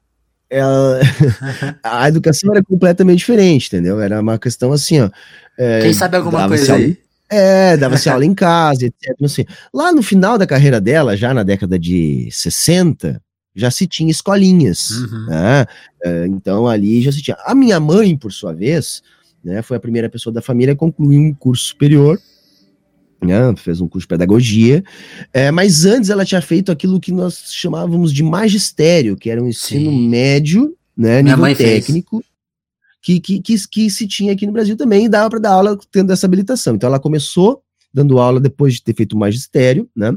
ela... a educação era completamente diferente, entendeu? Era uma questão assim, ó. É, Quem sabe alguma coisa aí? É, dava-se aula em casa, etc. Assim. Lá no final da carreira dela, já na década de 60, já se tinha escolinhas. Uhum. Né? É, então ali já se tinha. A minha mãe, por sua vez, né? Foi a primeira pessoa da família a concluir um curso superior. Né, fez um curso de pedagogia, é, mas antes ela tinha feito aquilo que nós chamávamos de magistério, que era um ensino Sim. médio, né, nível técnico, que, que, que, que, se tinha aqui no Brasil também, e dava para dar aula tendo essa habilitação. Então ela começou dando aula depois de ter feito o magistério, né,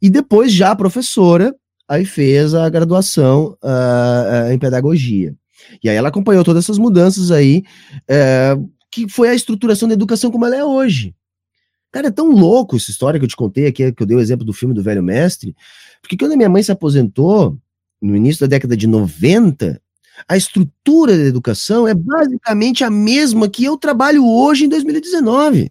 e depois já professora, aí fez a graduação uh, uh, em pedagogia. E aí ela acompanhou todas essas mudanças aí, uh, que foi a estruturação da educação como ela é hoje. Cara, é tão louco essa história que eu te contei aqui, que eu dei o exemplo do filme do Velho Mestre, porque quando a minha mãe se aposentou, no início da década de 90, a estrutura da educação é basicamente a mesma que eu trabalho hoje em 2019.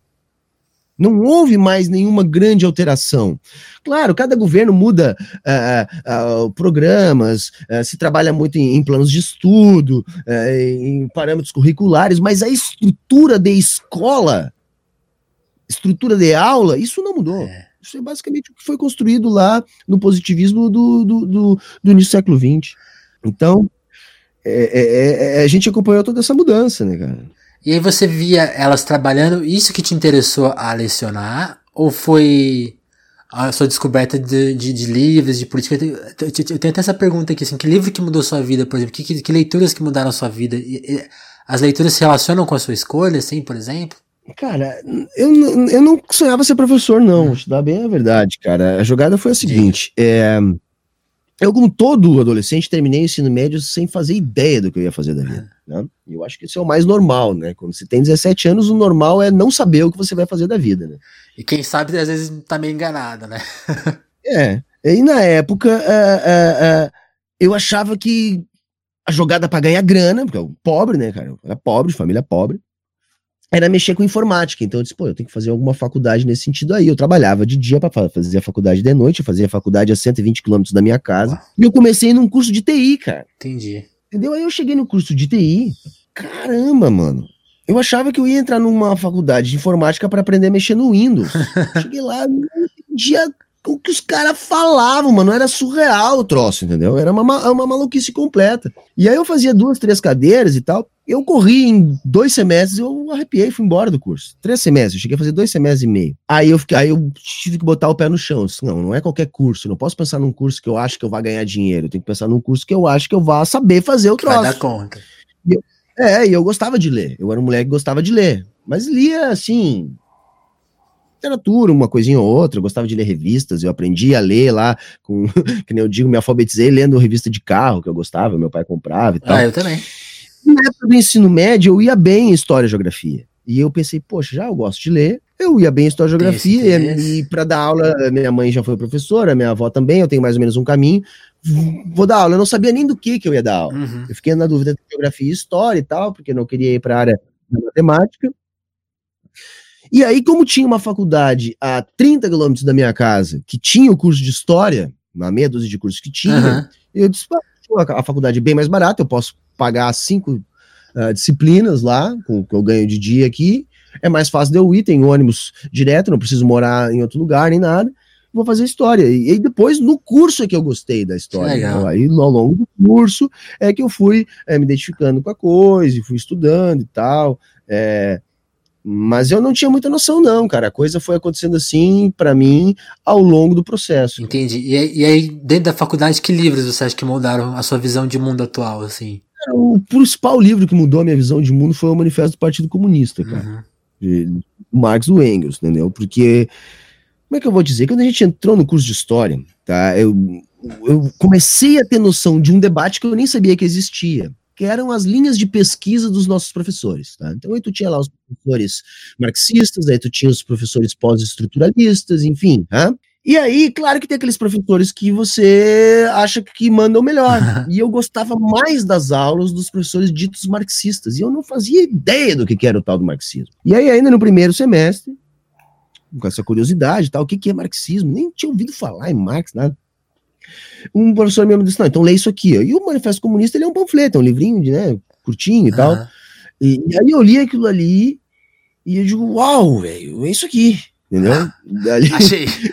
Não houve mais nenhuma grande alteração. Claro, cada governo muda uh, uh, programas, uh, se trabalha muito em, em planos de estudo, em parâmetros curriculares, mas a estrutura de escola, estrutura de aula, isso não mudou. É. Isso é basicamente o que foi construído lá no positivismo do, do, do, do início do século XX. Então, é, é, é, a gente acompanhou toda essa mudança, né, cara? E aí você via elas trabalhando, isso que te interessou a lecionar? Ou foi a sua descoberta de, de, de livros, de política? Eu, tenho até essa pergunta aqui, assim, que livro que mudou sua vida, por exemplo? Que, que, que leituras que mudaram a sua vida? E, e, as leituras se relacionam com a sua escolha, assim, por exemplo? Cara, eu, eu não sonhava ser professor, não. Te dá bem a verdade, cara. A jogada foi a seguinte. É, eu, como todo adolescente, terminei o ensino médio sem fazer ideia do que eu ia fazer da vida. Né? Eu acho que isso é o mais normal, né? Quando você tem 17 anos, o normal é não saber o que você vai fazer da vida, né? E quem sabe, às vezes, tá meio enganado, né? é. E na época, uh, uh, uh, eu achava que a jogada para ganhar grana, porque eu pobre, né, cara? Eu era pobre, família pobre era mexer com informática. Então eu disse, pô, eu tenho que fazer alguma faculdade nesse sentido aí. Eu trabalhava de dia para fazer a faculdade de noite, eu fazia a faculdade a 120 quilômetros da minha casa. Uau. E eu comecei num curso de TI, cara. Entendi. Entendeu? Aí eu cheguei no curso de TI. Caramba, mano. Eu achava que eu ia entrar numa faculdade de informática para aprender a mexer no Windows. cheguei lá, não entendia o que os caras falavam, mano. Era surreal o troço, entendeu? Era uma, uma maluquice completa. E aí eu fazia duas, três cadeiras e tal. Eu corri em dois semestres, eu arrepiei, fui embora do curso. Três semestres, eu cheguei a fazer dois semestres e meio. Aí eu, fiquei, aí eu tive que botar o pé no chão. Disse, não, não é qualquer curso. Não posso pensar num curso que eu acho que eu vá ganhar dinheiro. Eu tenho que pensar num curso que eu acho que eu vá saber fazer o troço. Vai dar conta. E eu, é, e eu gostava de ler. Eu era um moleque que gostava de ler. Mas lia, assim, literatura, uma coisinha ou outra, eu gostava de ler revistas, eu aprendi a ler lá, com, que nem eu digo, me alfabetizei lendo revista de carro, que eu gostava, meu pai comprava e tal. Ah, eu também. Na época do ensino médio, eu ia bem em História e Geografia. E eu pensei, poxa, já eu gosto de ler, eu ia bem em História e Geografia, e, e para dar aula, minha mãe já foi professora, minha avó também, eu tenho mais ou menos um caminho, vou dar aula. Eu não sabia nem do que que eu ia dar aula. Uhum. Eu fiquei na dúvida de Geografia e História e tal, porque eu não queria ir para a área da matemática. E aí, como tinha uma faculdade a 30 quilômetros da minha casa, que tinha o curso de História, na meia dúzia de cursos que tinha, uhum. eu disse, a faculdade é bem mais barata, eu posso pagar cinco uh, disciplinas lá, com o que eu ganho de dia aqui, é mais fácil de eu ir, tem ônibus direto, não preciso morar em outro lugar nem nada, vou fazer história. E, e depois, no curso é que eu gostei da história. Então, aí, ao longo do curso, é que eu fui é, me identificando com a coisa, e fui estudando e tal. É, mas eu não tinha muita noção, não, cara. A coisa foi acontecendo assim, para mim, ao longo do processo. Entendi. E aí, e aí, dentro da faculdade, que livros você acha que mudaram a sua visão de mundo atual, assim? O principal livro que mudou a minha visão de mundo foi o Manifesto do Partido Comunista, cara. Uhum. De Marx do Engels, entendeu? Porque, como é que eu vou dizer? Quando a gente entrou no curso de História, tá? Eu, eu comecei a ter noção de um debate que eu nem sabia que existia que eram as linhas de pesquisa dos nossos professores. Tá? Então aí tu tinha lá os professores marxistas, aí tu tinha os professores pós-estruturalistas, enfim. Tá? E aí, claro que tem aqueles professores que você acha que mandam melhor. e eu gostava mais das aulas dos professores ditos marxistas. E eu não fazia ideia do que era o tal do marxismo. E aí, ainda no primeiro semestre, com essa curiosidade tal, o que, que é marxismo? Nem tinha ouvido falar em Marx, nada um professor mesmo disse, não, então lê isso aqui. Ó. E o Manifesto Comunista ele é um panfleto, é um livrinho de, né, curtinho e tal. E, e, aí eu li aquilo ali e eu digo, uau, velho, é isso aqui. Entendeu? Dali,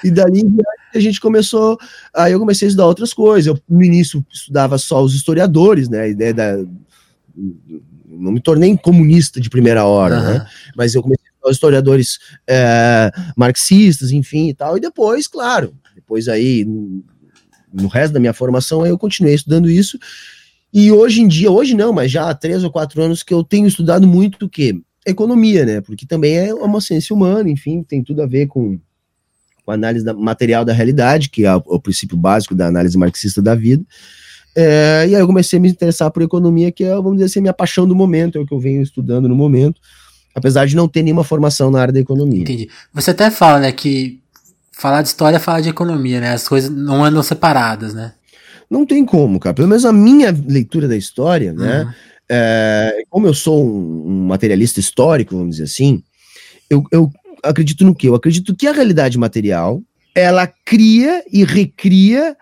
e dali a gente começou. Aí eu comecei a estudar outras coisas. Eu, no início, estudava só os historiadores, né? A ideia da. Não me tornei comunista de primeira hora, né? Mas eu comecei historiadores é, marxistas, enfim e tal. E depois, claro, depois aí, no resto da minha formação, eu continuei estudando isso. E hoje em dia, hoje não, mas já há três ou quatro anos que eu tenho estudado muito o quê? Economia, né? Porque também é uma ciência humana, enfim, tem tudo a ver com, com a análise da, material da realidade, que é o, o princípio básico da análise marxista da vida. É, e aí eu comecei a me interessar por economia, que é, vamos dizer assim, a minha paixão do momento, é o que eu venho estudando no momento, apesar de não ter nenhuma formação na área da economia. Entendi. Você até fala, né, que falar de história é falar de economia, né? As coisas não andam separadas, né? Não tem como, cara. Pelo menos a minha leitura da história, né? Uhum. É, como eu sou um, materialista histórico, vamos dizer assim, eu, eu acredito no quê? Eu acredito que a realidade material ela cria e recria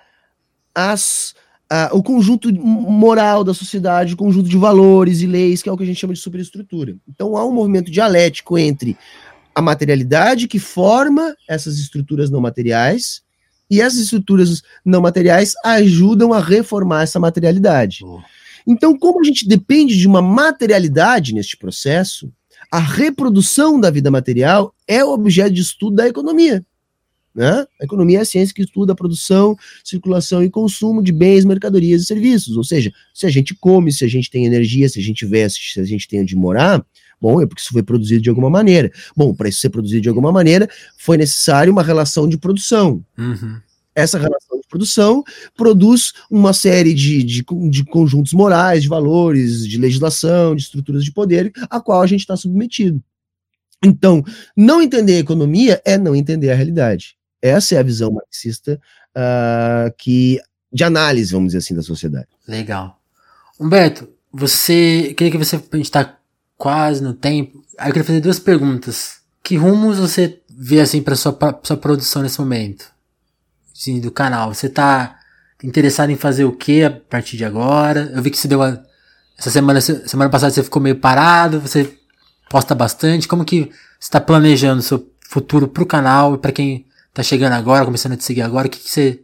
as uh, o conjunto moral da sociedade, o conjunto de valores e leis, que é o que a gente chama de superestrutura. Então há um movimento dialético entre a materialidade que forma essas estruturas não materiais e essas estruturas não materiais ajudam a reformar essa materialidade. Oh. Então, como a gente depende de uma materialidade neste processo, a reprodução da vida material é o objeto de estudo da economia. Né? A economia é a ciência que estuda a produção, circulação e consumo de bens, mercadorias e serviços. Ou seja, se a gente come, se a gente tem energia, se a gente veste, se a gente tem onde morar, bom, é porque isso foi produzido de alguma maneira. Bom, para isso ser produzido de alguma maneira, foi necessário uma relação de produção. Uhum. Essa relação produção produz uma série de, de, de, conjuntos morais, de valores, de legislação, de estruturas de poder, a qual a gente está submetido. Então, não entender a economia é não entender a realidade. Essa é a visão marxista uh, que de análise, vamos dizer assim, da sociedade. Legal. Humberto, você. Queria que você. Está quase no tempo. Aí eu queria fazer duas perguntas. Que rumos você vê assim para sua, sua produção nesse momento? Sim, do canal. Você está interessado em fazer o que a partir de agora? Eu vi que você deu uma. Essa semana, semana passada você ficou meio parado, você posta bastante. Como que você está planejando o seu futuro para o canal e para quem tá chegando agora, começando a te seguir agora, o que, que você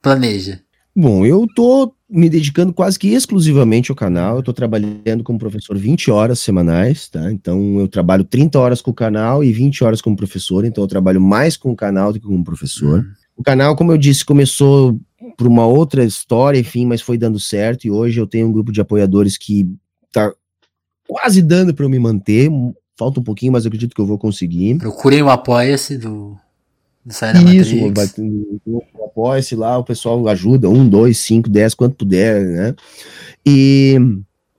planeja? Bom, eu tô me dedicando quase que exclusivamente ao canal. Eu tô trabalhando como professor 20 horas semanais, tá? Então eu trabalho 30 horas com o canal e 20 horas como professor, então eu trabalho mais com o canal do que como professor. Uhum. O canal, como eu disse, começou por uma outra história, enfim, mas foi dando certo e hoje eu tenho um grupo de apoiadores que tá quase dando para eu me manter. Falta um pouquinho, mas eu acredito que eu vou conseguir. Procurei o apoia-se do Sai da Isso, apoia-se lá, o pessoal ajuda, um, dois, cinco, dez, quanto puder, né? E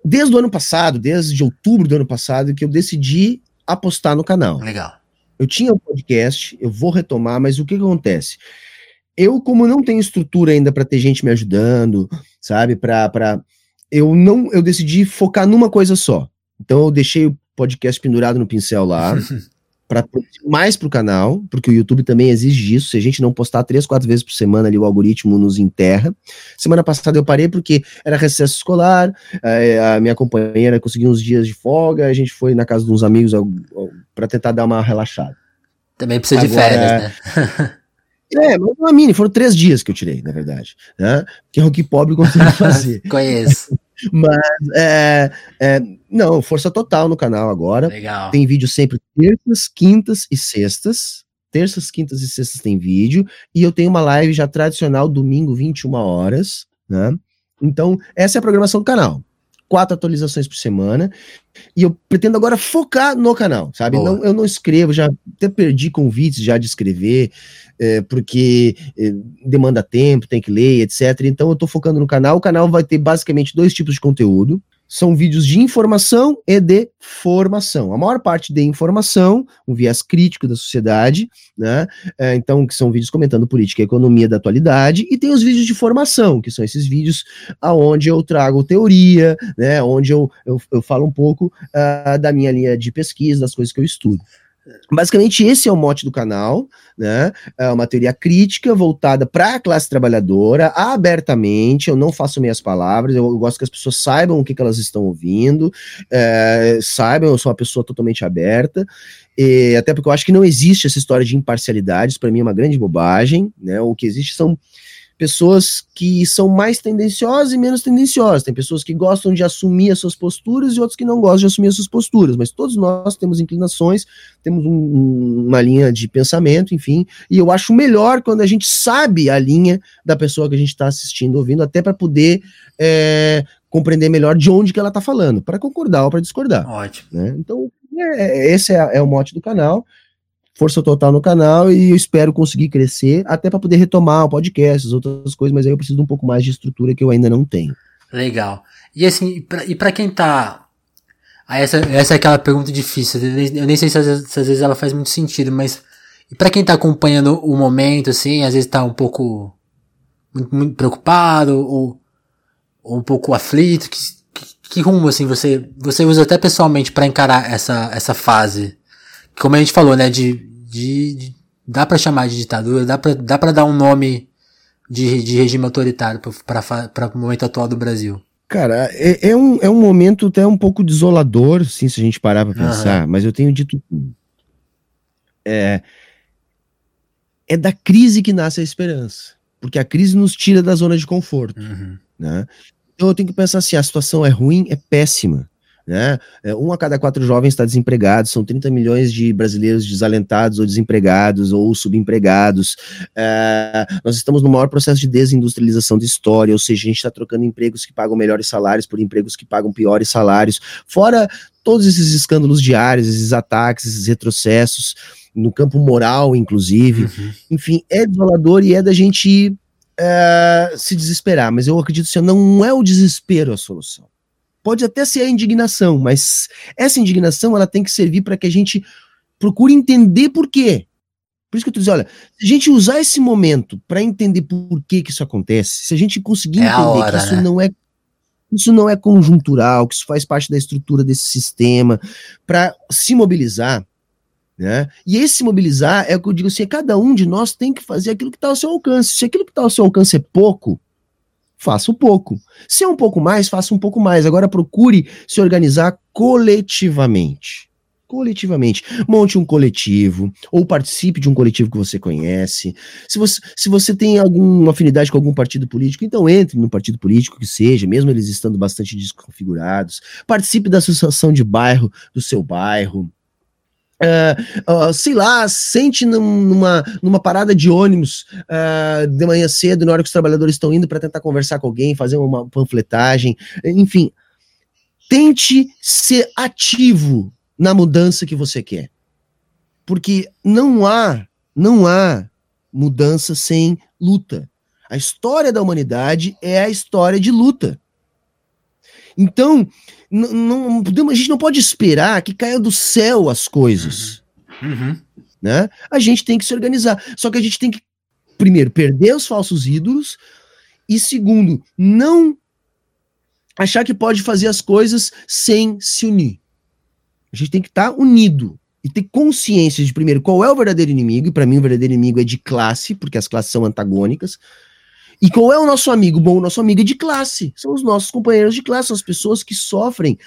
desde o ano passado, desde outubro do ano passado, que eu decidi apostar no canal. Legal. Eu tinha um podcast, eu vou retomar, mas o que, que acontece? Eu, como não tenho estrutura ainda para ter gente me ajudando, sabe, para eu não, eu decidi focar numa coisa só. Então eu deixei o podcast pendurado no pincel lá. para mais para o canal, porque o YouTube também exige isso. Se a gente não postar três, quatro vezes por semana ali, o algoritmo nos enterra. Semana passada eu parei porque era recesso escolar, a, a minha companheira conseguiu uns dias de folga, a gente foi na casa de uns amigos para tentar dar uma relaxada. Também precisa Agora, de férias, né? É, mas uma mini, foram três dias que eu tirei, na verdade. Né? Que é o que pobre consegue fazer. Conheço. Mas, é, é, não, força total no canal agora. Legal. Tem vídeo sempre terças, quintas e sextas. Terças, quintas e sextas tem vídeo. E eu tenho uma live já tradicional, domingo, 21 horas, né? Então, essa é a programação do canal. Quatro atualizações por semana. E eu pretendo agora focar no canal, sabe? Não, eu não escrevo, já até perdi convites já de escrever é, porque é, demanda tempo, tem que ler, etc. Então eu estou focando no canal. O canal vai ter basicamente dois tipos de conteúdo. São vídeos de informação e de formação. A maior parte de informação, um viés crítico da sociedade, né? É, então, que são vídeos comentando política e economia da atualidade, e tem os vídeos de formação, que são esses vídeos aonde eu trago teoria, né? Onde eu, eu, eu falo um pouco uh, da minha linha de pesquisa, das coisas que eu estudo. Basicamente, esse é o mote do canal, né? É uma teoria crítica voltada para a classe trabalhadora, abertamente. Eu não faço meias palavras, eu gosto que as pessoas saibam o que, que elas estão ouvindo, é, saibam, eu sou uma pessoa totalmente aberta. E, até porque eu acho que não existe essa história de imparcialidade, para mim é uma grande bobagem, né? O que existe são pessoas que são mais tendenciosas e menos tendenciosas. Tem pessoas que gostam de assumir as suas posturas e outros que não gostam de assumir as suas posturas. Mas todos nós temos inclinações, temos um, uma linha de pensamento, enfim. E eu acho melhor quando a gente sabe a linha da pessoa que a gente está assistindo, ouvindo, até para poder é, compreender melhor de onde que ela está falando, para concordar ou para discordar. Ótimo. Né? Então, é, é esse é, é o mote do canal força total no canal e eu espero conseguir crescer até para poder retomar o podcast, as outras coisas, mas aí eu preciso de um pouco mais de estrutura que eu ainda não tenho. Legal. E assim, e para quem tá. Aí essa, essa é aquela pergunta difícil. Eu nem sei se às, vezes, se às vezes ela faz muito sentido, mas. E para quem tá acompanhando o momento, assim, às vezes tá um pouco. Muito, muito preocupado, ou, ou um pouco aflito, que, que, que rumo, assim, você, você usa até pessoalmente para encarar essa, essa fase? Como a gente falou, né, de, de, de dá para chamar de ditadura, dá para dá para dar um nome de, de regime autoritário para o momento atual do Brasil. Cara, é, é, um, é um momento até um pouco desolador, sim, se a gente parar para pensar, uhum. mas eu tenho dito. É, é da crise que nasce a esperança, porque a crise nos tira da zona de conforto. Uhum. Né? Então eu tenho que pensar assim: a situação é ruim, é péssima. Né? É, um a cada quatro jovens está desempregado, são 30 milhões de brasileiros desalentados ou desempregados ou subempregados. É, nós estamos no maior processo de desindustrialização da história, ou seja, a gente está trocando empregos que pagam melhores salários por empregos que pagam piores salários, fora todos esses escândalos diários, esses ataques, esses retrocessos, no campo moral, inclusive. Uhum. Enfim, é desolador e é da gente é, se desesperar, mas eu acredito que assim, não é o desespero a solução pode até ser a indignação, mas essa indignação ela tem que servir para que a gente procure entender por quê. Por isso que eu tô dizendo, olha, se a gente usar esse momento para entender por que que isso acontece, se a gente conseguir é entender hora, que isso né? não é isso não é conjuntural, que isso faz parte da estrutura desse sistema, para se mobilizar, né? E esse mobilizar é o que eu digo assim, é cada um de nós tem que fazer aquilo que está ao seu alcance. Se aquilo que está ao seu alcance é pouco, faça um pouco. Se é um pouco mais, faça um pouco mais. Agora procure se organizar coletivamente. Coletivamente. Monte um coletivo, ou participe de um coletivo que você conhece. Se você, se você tem alguma afinidade com algum partido político, então entre no partido político que seja, mesmo eles estando bastante desconfigurados. Participe da associação de bairro do seu bairro. Uh, sei lá, sente numa, numa parada de ônibus uh, de manhã cedo, na hora que os trabalhadores estão indo para tentar conversar com alguém, fazer uma panfletagem, enfim. Tente ser ativo na mudança que você quer. Porque não há, não há mudança sem luta. A história da humanidade é a história de luta. Então, não, a gente não pode esperar que caia do céu as coisas. Uhum. uhum. Né? A gente tem que se organizar. Só que a gente tem que, primeiro, perder os falsos ídolos, e segundo, não achar que pode fazer as coisas sem se unir. A gente tem que estar tá unido e ter consciência de, primeiro, qual é o verdadeiro inimigo, e para mim o verdadeiro inimigo é de classe, porque as classes são antagônicas. E qual é o nosso amigo? Bom, o nosso amigo é de classe. São os nossos companheiros de classe, são as pessoas que sofrem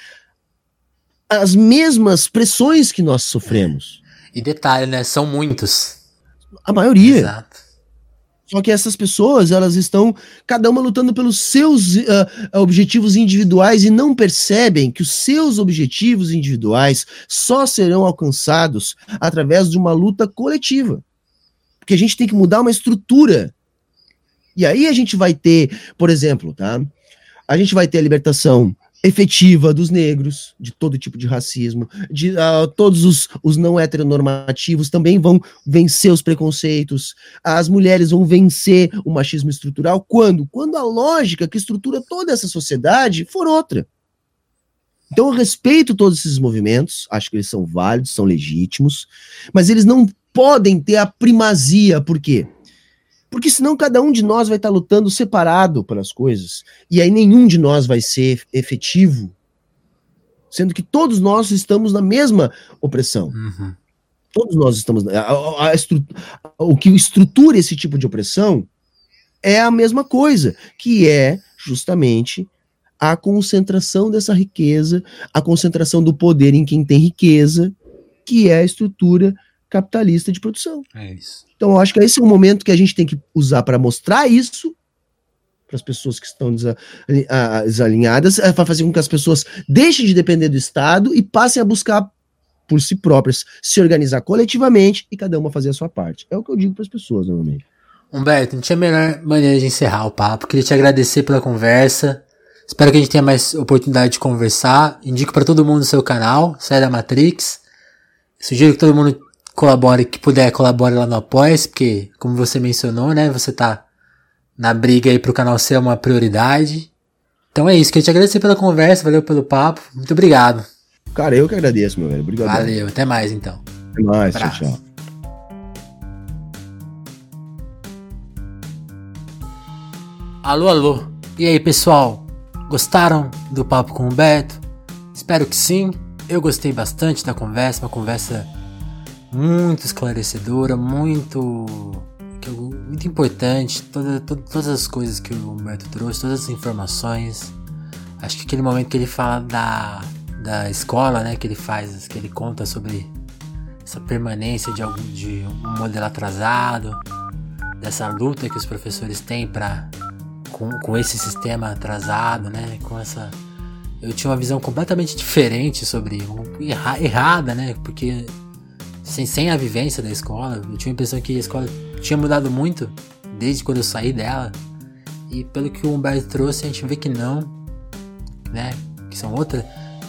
as mesmas pressões que nós sofremos. E detalhe, né? São muitos. A maioria. Exato. Só que essas pessoas, elas estão, cada uma lutando pelos seus uh, objetivos individuais e não percebem que os seus objetivos individuais só serão alcançados através de uma luta coletiva. Porque a gente tem que mudar uma estrutura e aí a gente vai ter, por exemplo, tá? A gente vai ter a libertação efetiva dos negros, de todo tipo de racismo, de uh, todos os, os não heteronormativos também vão vencer os preconceitos, as mulheres vão vencer o machismo estrutural. Quando? Quando a lógica que estrutura toda essa sociedade for outra. Então eu respeito todos esses movimentos, acho que eles são válidos, são legítimos, mas eles não podem ter a primazia, por quê? Porque senão cada um de nós vai estar lutando separado pelas coisas. E aí nenhum de nós vai ser efetivo. Sendo que todos nós estamos na mesma opressão. Uhum. Todos nós estamos. A, a, a o que estrutura esse tipo de opressão é a mesma coisa, que é justamente a concentração dessa riqueza, a concentração do poder em quem tem riqueza, que é a estrutura capitalista de produção. É isso. Então, eu acho que esse é o momento que a gente tem que usar para mostrar isso para as pessoas que estão desalinhadas, vai fazer com que as pessoas deixem de depender do Estado e passem a buscar por si próprias, se organizar coletivamente e cada uma fazer a sua parte. É o que eu digo para as pessoas normalmente. Humberto, não tinha a melhor maneira de encerrar o papo. Queria te agradecer pela conversa. Espero que a gente tenha mais oportunidade de conversar. Indico para todo mundo o seu canal, Sai da Matrix. Sugiro que todo mundo colabore, que puder, colabore lá no apoia porque, como você mencionou, né, você tá na briga aí pro canal ser uma prioridade. Então é isso, queria te agradecer pela conversa, valeu pelo papo. Muito obrigado. Cara, eu que agradeço, meu velho. Obrigado. Valeu, até mais então. Até mais, tchau, tchau. Alô, alô. E aí, pessoal? Gostaram do papo com o Beto? Espero que sim. Eu gostei bastante da conversa, uma conversa muito esclarecedora, muito muito importante, toda, toda, todas as coisas que o Humberto trouxe, todas as informações. Acho que aquele momento que ele fala da da escola, né, que ele faz, que ele conta sobre essa permanência de algum de um modelo atrasado, dessa luta que os professores têm para com, com esse sistema atrasado, né, com essa eu tinha uma visão completamente diferente sobre erra, errada, né, porque sem, sem a vivência da escola, eu tinha a impressão que a escola tinha mudado muito desde quando eu saí dela. E pelo que o Humberto trouxe, a gente vê que não, né? Que são outras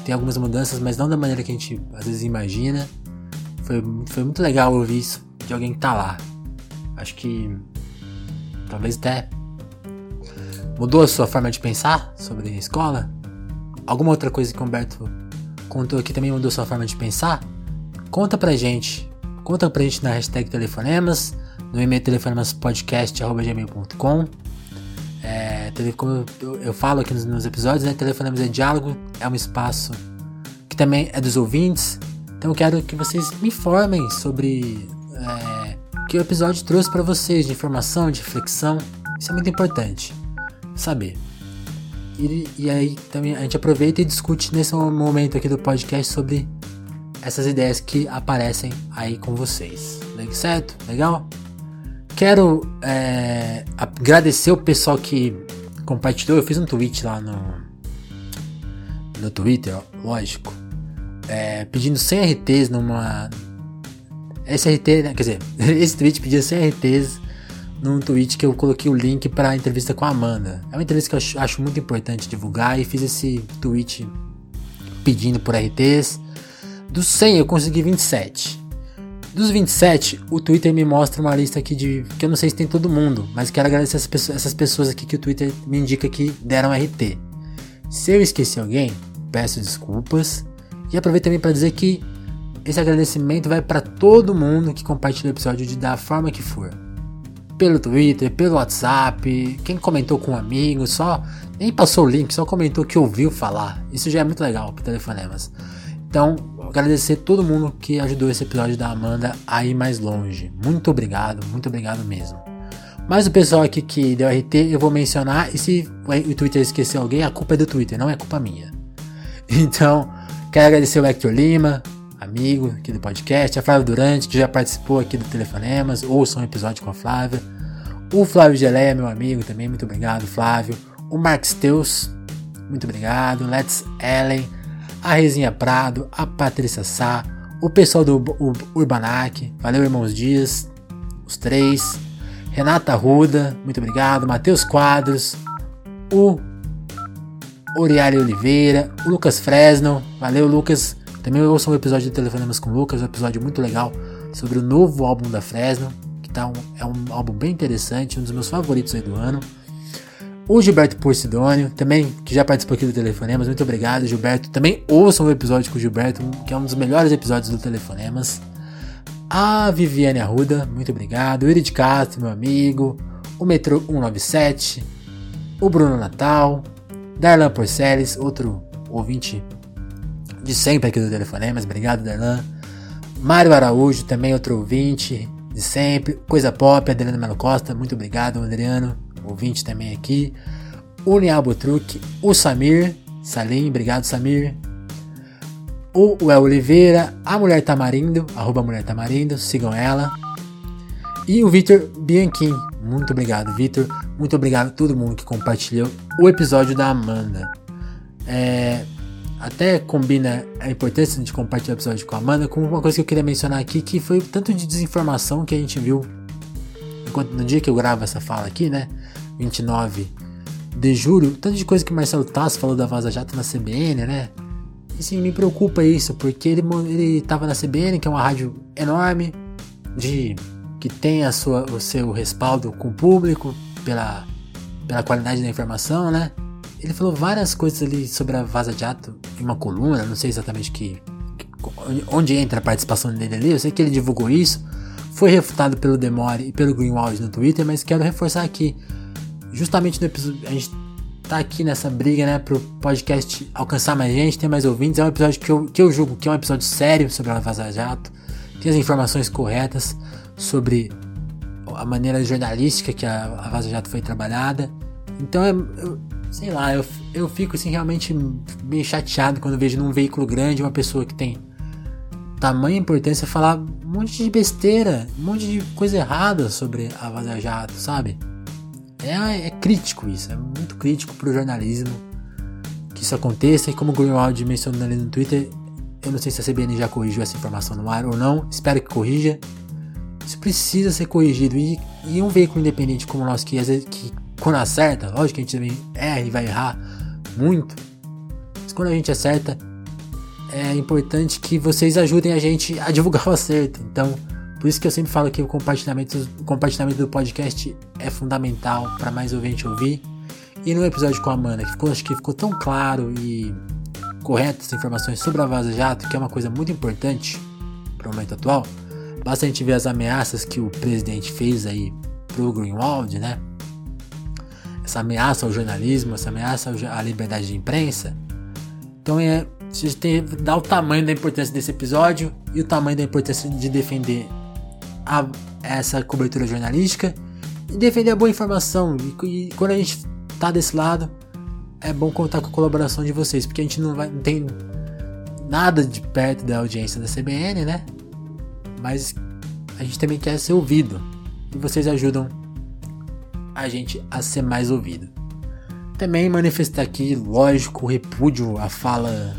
tem algumas mudanças, mas não da maneira que a gente às vezes imagina. Foi, foi muito legal ouvir isso de alguém que tá lá. Acho que talvez até mudou a sua forma de pensar sobre a escola. Alguma outra coisa que o Humberto contou aqui também mudou a sua forma de pensar? Conta pra gente. Conta pra gente na hashtag telefonemas, no e-mail telefonemaspodcast.gmail.com é, como eu, eu, falo aqui nos, nos episódios, né? Telefonemos é Diálogo é um espaço que também é dos ouvintes. Então eu quero que vocês me informem sobre é, o que o episódio trouxe para vocês de informação, de reflexão. Isso é muito importante saber. E, e, aí também a gente aproveita e discute nesse momento aqui do podcast sobre essas ideias que aparecem aí com vocês. Certo? Legal? Quero é, agradecer o pessoal que compartilhou. Eu fiz um tweet lá no, no Twitter, lógico, é, pedindo 100 RTs numa. Esse RT, né, quer dizer, esse tweet pedia 100 RTs num tweet que eu coloquei o link para a entrevista com a Amanda. É uma entrevista que eu acho, acho muito importante divulgar e fiz esse tweet pedindo por RTs. Dos 100 eu consegui 27. Dos 27, o Twitter me mostra uma lista aqui de. que eu não sei se tem todo mundo, mas quero agradecer essas pessoas, aqui que o Twitter me indica que deram RT. Se eu esqueci alguém, peço desculpas. E aproveito também para dizer que esse agradecimento vai para todo mundo que compartilha o episódio de da forma que for. Pelo Twitter, pelo WhatsApp, quem comentou com um amigo, só nem passou o link, só comentou que ouviu falar. Isso já é muito legal para telefonemas. Então, agradecer todo mundo que ajudou esse episódio da Amanda a ir mais longe. Muito obrigado, muito obrigado mesmo. Mas o pessoal aqui que deu RT, eu vou mencionar. E se o Twitter esquecer alguém, a culpa é do Twitter, não é culpa minha. Então, quero agradecer o Hector Lima, amigo aqui do podcast, a Flávia Durante, que já participou aqui do Telefonemas, ouçam um episódio com a Flávia. O Flávio Geleia, meu amigo também, muito obrigado, Flávio. O Marx Teus, muito obrigado. Let's Ellen, a Rezinha Prado, a Patrícia Sá, o pessoal do Urbanac, valeu irmãos Dias, os três, Renata Ruda, muito obrigado, Matheus Quadros, o Uriari Oliveira, o Lucas Fresno, valeu Lucas, também ouçam um episódio de Telefonemas com o Lucas, um episódio muito legal sobre o novo álbum da Fresno, que tá um, é um álbum bem interessante, um dos meus favoritos aí do ano. O Gilberto Porcidônio, também, que já participou aqui do Telefonemas. Muito obrigado, Gilberto. Também ouçam o episódio com o Gilberto, que é um dos melhores episódios do Telefonemas. A Viviane Arruda, muito obrigado. O Irid Castro, meu amigo. O Metro 197. O Bruno Natal. Darlan Porceles, outro ouvinte de sempre aqui do Telefonemas. Obrigado, Darlan. Mário Araújo, também outro ouvinte de sempre. Coisa Pop, Adriano Melo Costa, muito obrigado, Adriano ouvinte também aqui. O Niabo Truque, o Samir, Salim, obrigado Samir. O El Oliveira, a Mulher Tamarindo, arroba Mulher Tamarindo, sigam ela. E o Vitor Bianchim. Muito obrigado, Vitor. Muito obrigado a todo mundo que compartilhou o episódio da Amanda. É, até combina a importância de compartilhar o episódio com a Amanda com uma coisa que eu queria mencionar aqui, que foi o tanto de desinformação que a gente viu no dia que eu gravo essa fala aqui, né? 29 de julho, tanto de coisa que Marcelo Tasso falou da Vaza Jato na CBN, né? E sim, me preocupa isso, porque ele, ele tava na CBN, que é uma rádio enorme, de que tem a sua, o seu respaldo com o público pela, pela qualidade da informação, né? Ele falou várias coisas ali sobre a Vaza Jato em uma coluna, não sei exatamente que, onde entra a participação dele ali, eu sei que ele divulgou isso, foi refutado pelo Demore e pelo Greenwald no Twitter, mas quero reforçar aqui, justamente no episódio, a gente tá aqui nessa briga, né, pro podcast alcançar mais gente, ter mais ouvintes, é um episódio que eu, que eu julgo que é um episódio sério sobre a Vaza Jato, tem as informações corretas, sobre a maneira jornalística que a, a Vaza Jato foi trabalhada. Então, eu, eu, sei lá, eu, eu fico assim realmente meio chateado quando vejo num veículo grande uma pessoa que tem tamanha importância falar um monte de besteira, um monte de coisa errada sobre a Vaza Jato, sabe? É, é crítico isso, é muito crítico pro jornalismo que isso aconteça. E como o Greenwald mencionou ali no Twitter, eu não sei se a CBN já corrigiu essa informação no ar ou não, espero que corrija. Isso precisa ser corrigido. E, e um veículo independente como o nosso, que às vezes, que quando acerta, lógico que a gente também erra e vai errar muito, mas quando a gente acerta, é importante que vocês ajudem a gente a divulgar o acerto. Então, por isso que eu sempre falo que o compartilhamento, o compartilhamento do podcast é fundamental para mais ouvinte ouvir. E no episódio com a Amanda, que ficou, acho que ficou tão claro e correto as informações sobre a Vaza Jato, que é uma coisa muito importante para o momento atual, Basta a gente ver as ameaças que o presidente fez aí pro Greenwald, né? Essa ameaça ao jornalismo, essa ameaça à liberdade de imprensa. Então é, você tem, dá o tamanho da importância desse episódio e o tamanho da importância de defender a, essa cobertura jornalística e defender a boa informação. E, e, quando a gente tá desse lado, é bom contar com a colaboração de vocês, porque a gente não, vai, não tem nada de perto da audiência da CBN, né? mas a gente também quer ser ouvido e vocês ajudam a gente a ser mais ouvido. Também manifestar aqui, lógico, repúdio à fala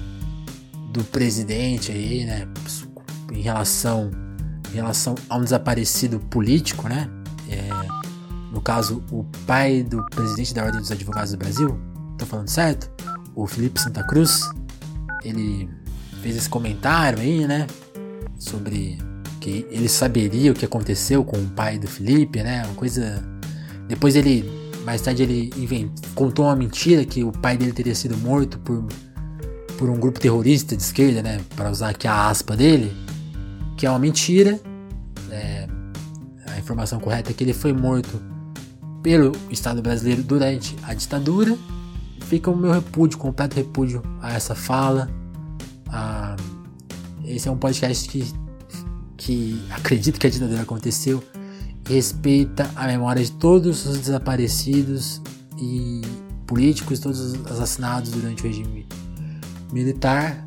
do presidente aí, né, em relação, em relação a um desaparecido político, né? É, no caso, o pai do presidente da Ordem dos Advogados do Brasil, tô falando certo? O Felipe Santa Cruz, ele fez esse comentário aí, né? Sobre que ele saberia o que aconteceu com o pai do Felipe, né? Uma coisa. Depois ele, mais tarde ele inventou, contou uma mentira que o pai dele teria sido morto por por um grupo terrorista de esquerda, né? Para usar aqui a aspa dele, que é uma mentira. É, a informação correta é que ele foi morto pelo Estado brasileiro durante a ditadura. Fica o meu repúdio, completo repúdio a essa fala. Ah, esse é um podcast que que acredita que a ditadura aconteceu, respeita a memória de todos os desaparecidos e políticos, todos os assassinados durante o regime militar.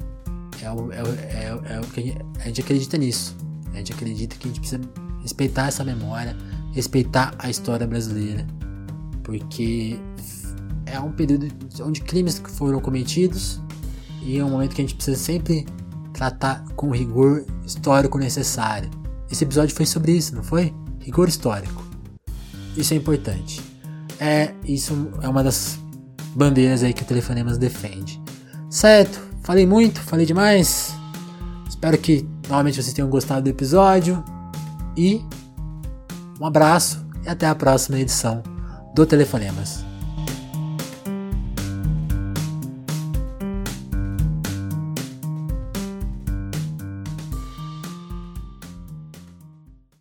É o, é, é, é o que a gente, acredita nisso. A gente acredita que a gente precisa respeitar essa memória, respeitar a história brasileira, porque é um período onde crimes foram cometidos e é um momento que a gente precisa sempre tratar com o rigor histórico necessário. Esse episódio foi sobre isso, não foi? Rigor histórico. Isso é importante. É, isso é uma das bandeiras aí que o Telefonemas defende. Certo? Falei muito, falei demais. Espero que novamente vocês tenham gostado do episódio. E um abraço e até a próxima edição do Telefonemas.